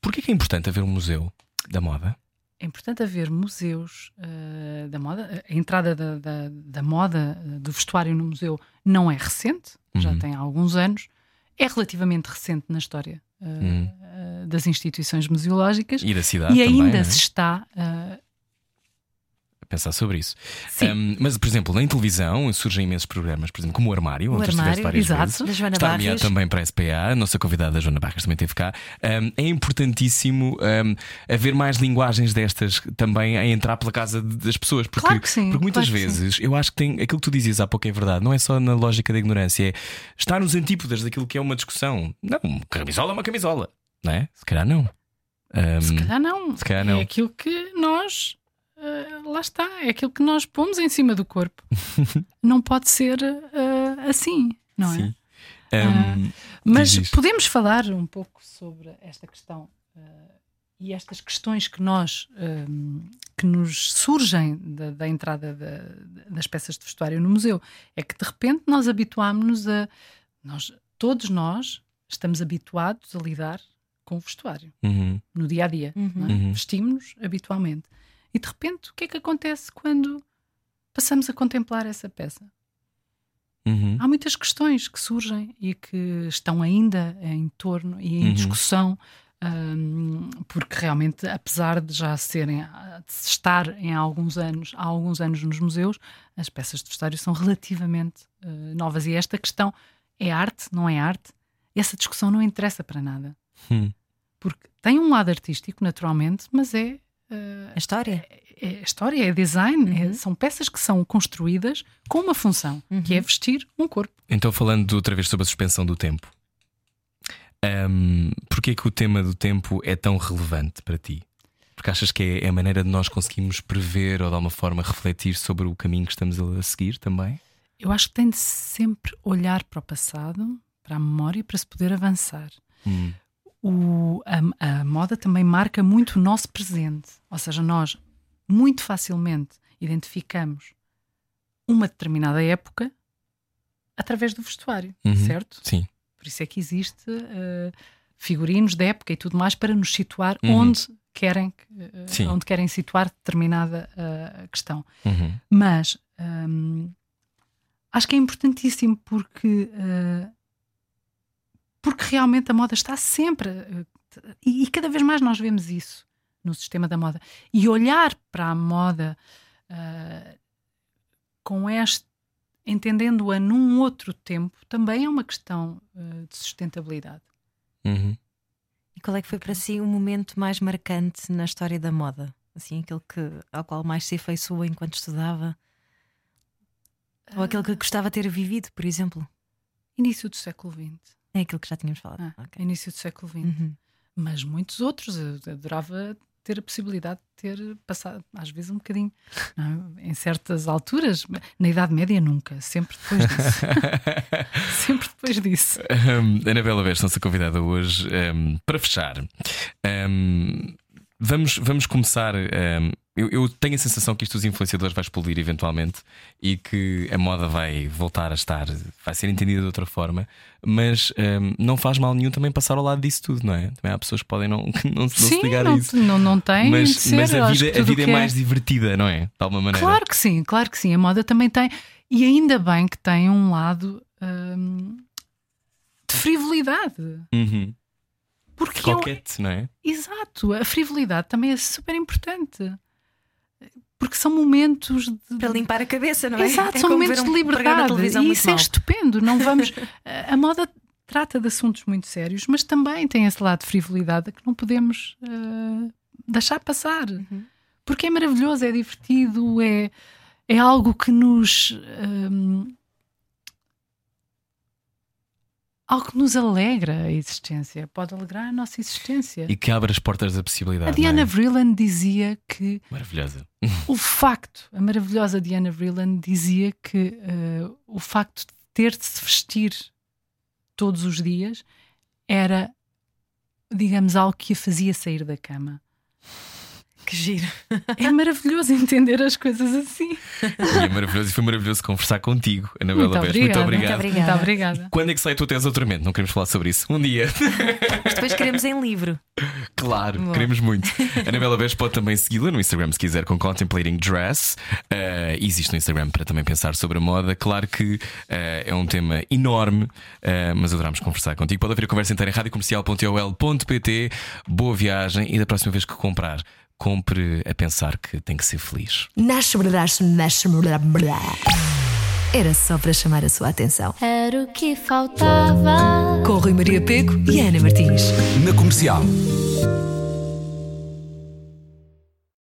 S1: Porquê que é importante haver um museu da moda?
S4: É importante haver museus uh, da moda. A entrada da, da, da moda, uh, do vestuário no museu, não é recente, já
S1: Uhum.
S4: tem alguns anos. É relativamente recente na história
S1: Uhum.
S4: uh, das instituições museológicas
S1: E da cidade
S4: e
S1: também,
S4: ainda
S1: é?
S4: se está
S1: a pensar sobre isso. Um, mas, por exemplo, na televisão surgem imensos programas, por exemplo, como o Armário,
S2: O
S1: onde
S2: Armário,
S1: várias
S4: exato.
S1: vezes.
S2: Da Joana
S1: Está nomeado também para a SPA, a nossa convidada Joana Barras também esteve cá. Um, é importantíssimo um, haver mais linguagens destas também a entrar pela casa das pessoas. Porque,
S4: Claro que sim,
S1: porque muitas
S4: claro
S1: vezes eu acho que tem aquilo que tu dizias há pouco é verdade, não é só na lógica da ignorância, é estar nos antípodas daquilo que é uma discussão. Não, camisola é uma camisola, não é? Se calhar não.
S4: Se calhar não.
S1: se calhar não.
S4: É aquilo que nós. Eh, lá está. É aquilo que nós pomos em cima do corpo. não pode ser eh, assim, não é?
S1: sim. Um,
S4: Mas
S1: Diz, diz.
S4: podemos falar um pouco sobre esta questão e estas questões que nós eh, que nos surgem da, da entrada da- das peças de vestuário no museu. É que de repente nós habituámos-nos a. Nós, todos nós estamos habituados a lidar com o vestuário
S1: uhum,
S4: no dia a dia.
S2: Uhum.
S4: não é?
S1: Uhum.
S4: Vestimos-nos habitualmente. E de repente, o que é que acontece quando passamos a contemplar essa peça?
S1: uhum.
S4: Há muitas questões que surgem e que estão ainda em torno e em
S1: Uhum.
S4: discussão, hum, porque realmente, apesar de já serem, de estar em alguns anos, há alguns anos nos museus, as peças de vestuário são relativamente eh, novas. E esta questão é arte, não é arte? Essa discussão não interessa para nada.
S1: Hum.
S4: Porque tem um lado artístico, naturalmente, mas é. Eh,
S2: A história.
S4: é história, é design, é-
S2: Uhum.
S4: são peças que são construídas com uma função, que é vestir um corpo.
S1: Então, falando outra vez sobre a suspensão do tempo, um, porquê que o tema do tempo é tão relevante para ti? Porque achas que é, é a maneira de nós conseguirmos prever ou de alguma forma refletir sobre o caminho que estamos a seguir também?
S4: Eu acho que tem de sempre olhar para o passado, para a memória, para se poder avançar.
S1: Hum,
S4: O- a, a moda também marca muito o nosso presente, ou seja, nós muito facilmente identificamos uma determinada época através do vestuário,
S1: Uhum.
S4: certo?
S1: Sim.
S4: Por isso é que existe eh, figurinos da época e tudo mais para nos situar
S1: Uhum.
S4: onde querem
S1: Sim.
S4: onde querem situar determinada eh, questão.
S1: Uhum.
S4: Mas hum, acho que é importantíssimo porque eh, porque realmente a moda está sempre eh, e, e cada vez mais nós vemos isso no sistema da moda e olhar para a moda eh, com este entendendo-a num outro tempo também é uma questão eh, de sustentabilidade.
S1: Uhum.
S2: E qual é que foi para si o momento mais marcante na história da moda? Assim, aquele que, ao qual mais se afeiçoou enquanto estudava? Ou aquele que gostava de ter vivido, por exemplo?
S4: Início do século XX.
S2: É aquilo que já tínhamos falado.
S4: Ah,
S2: Ok.
S4: Início do século XX.
S2: Uhum.
S4: mas muitos outros. Eu adorava ter a possibilidade de ter passado, às vezes, um bocadinho é? em certas alturas. Na Idade Média, nunca, sempre depois disso. sempre depois disso.
S1: Um, Anabela Besta, nossa convidada hoje, um, para fechar, um, vamos, vamos começar. um, eu, eu tenho a sensação que isto dos influenciadores vai explodir eventualmente e que a moda vai voltar a estar, vai ser entendida de outra forma, mas um, não faz mal nenhum também passar ao lado disso tudo, não é? Também há pessoas que podem não, que não, não se
S4: Sim,
S1: ligar a
S4: não,
S1: isso.
S4: não, não tem
S1: Mas,
S4: ser.
S1: mas a vida, a vida é
S4: que
S1: mais divertida, não é? De alguma maneira.
S4: Claro que sim, claro que sim. A moda também tem. E ainda bem que tem um lado hum, de frivolidade.
S1: Uhum.
S4: Porque é,
S1: Coquete, não é?
S4: exato, a frivolidade também é super importante. Porque são momentos de,
S2: Para limpar a cabeça, não é?
S4: Exato,
S2: é
S4: são momentos de
S2: um programa
S4: liberdade.
S2: televisão
S4: E isso é
S2: mau.
S4: estupendo. Não vamos. a moda trata de assuntos muito sérios, mas também tem esse lado de frivolidade que não podemos eh, deixar passar.
S2: Uhum.
S4: Porque é maravilhoso, é divertido, é, é algo que nos. hum, algo que nos alegra a existência, pode alegrar a nossa existência.
S1: E que abre as portas da possibilidade.
S4: A Diana
S1: é?
S4: Vreeland dizia que
S1: Maravilhosa.
S4: o facto, a maravilhosa Diana Vreeland dizia que eh, o facto de ter de se vestir todos os dias era, digamos, algo que a fazia sair da cama.
S2: Que giro.
S4: É maravilhoso entender as coisas assim.
S1: E é maravilhoso e foi maravilhoso conversar contigo, Anabela
S4: Muito
S1: Bess. Muito
S4: obrigada.
S1: obrigado.
S2: Muito obrigada.
S4: Muito obrigada.
S1: Quando é que sai a tua tese de doutoramento? Não queremos falar sobre isso. Um dia.
S2: Mas depois queremos em livro.
S1: Claro,
S2: Boa.
S1: queremos muito. Anabela Bess pode também segui-la no Instagram se quiser com Contemplating Dress. Uh, existe no Instagram para também pensar sobre a moda. Claro que uh, é um tema enorme, uh, mas adorámos conversar contigo. Pode haver a conversa inteira em radiocomercial.ol.pt. Boa viagem e da próxima vez que comprar, compre a pensar que tem que ser feliz.
S5: Era só para chamar a sua atenção.
S6: Era o que faltava.
S5: Com Rui Maria Peco e Ana Martins.
S3: Na comercial.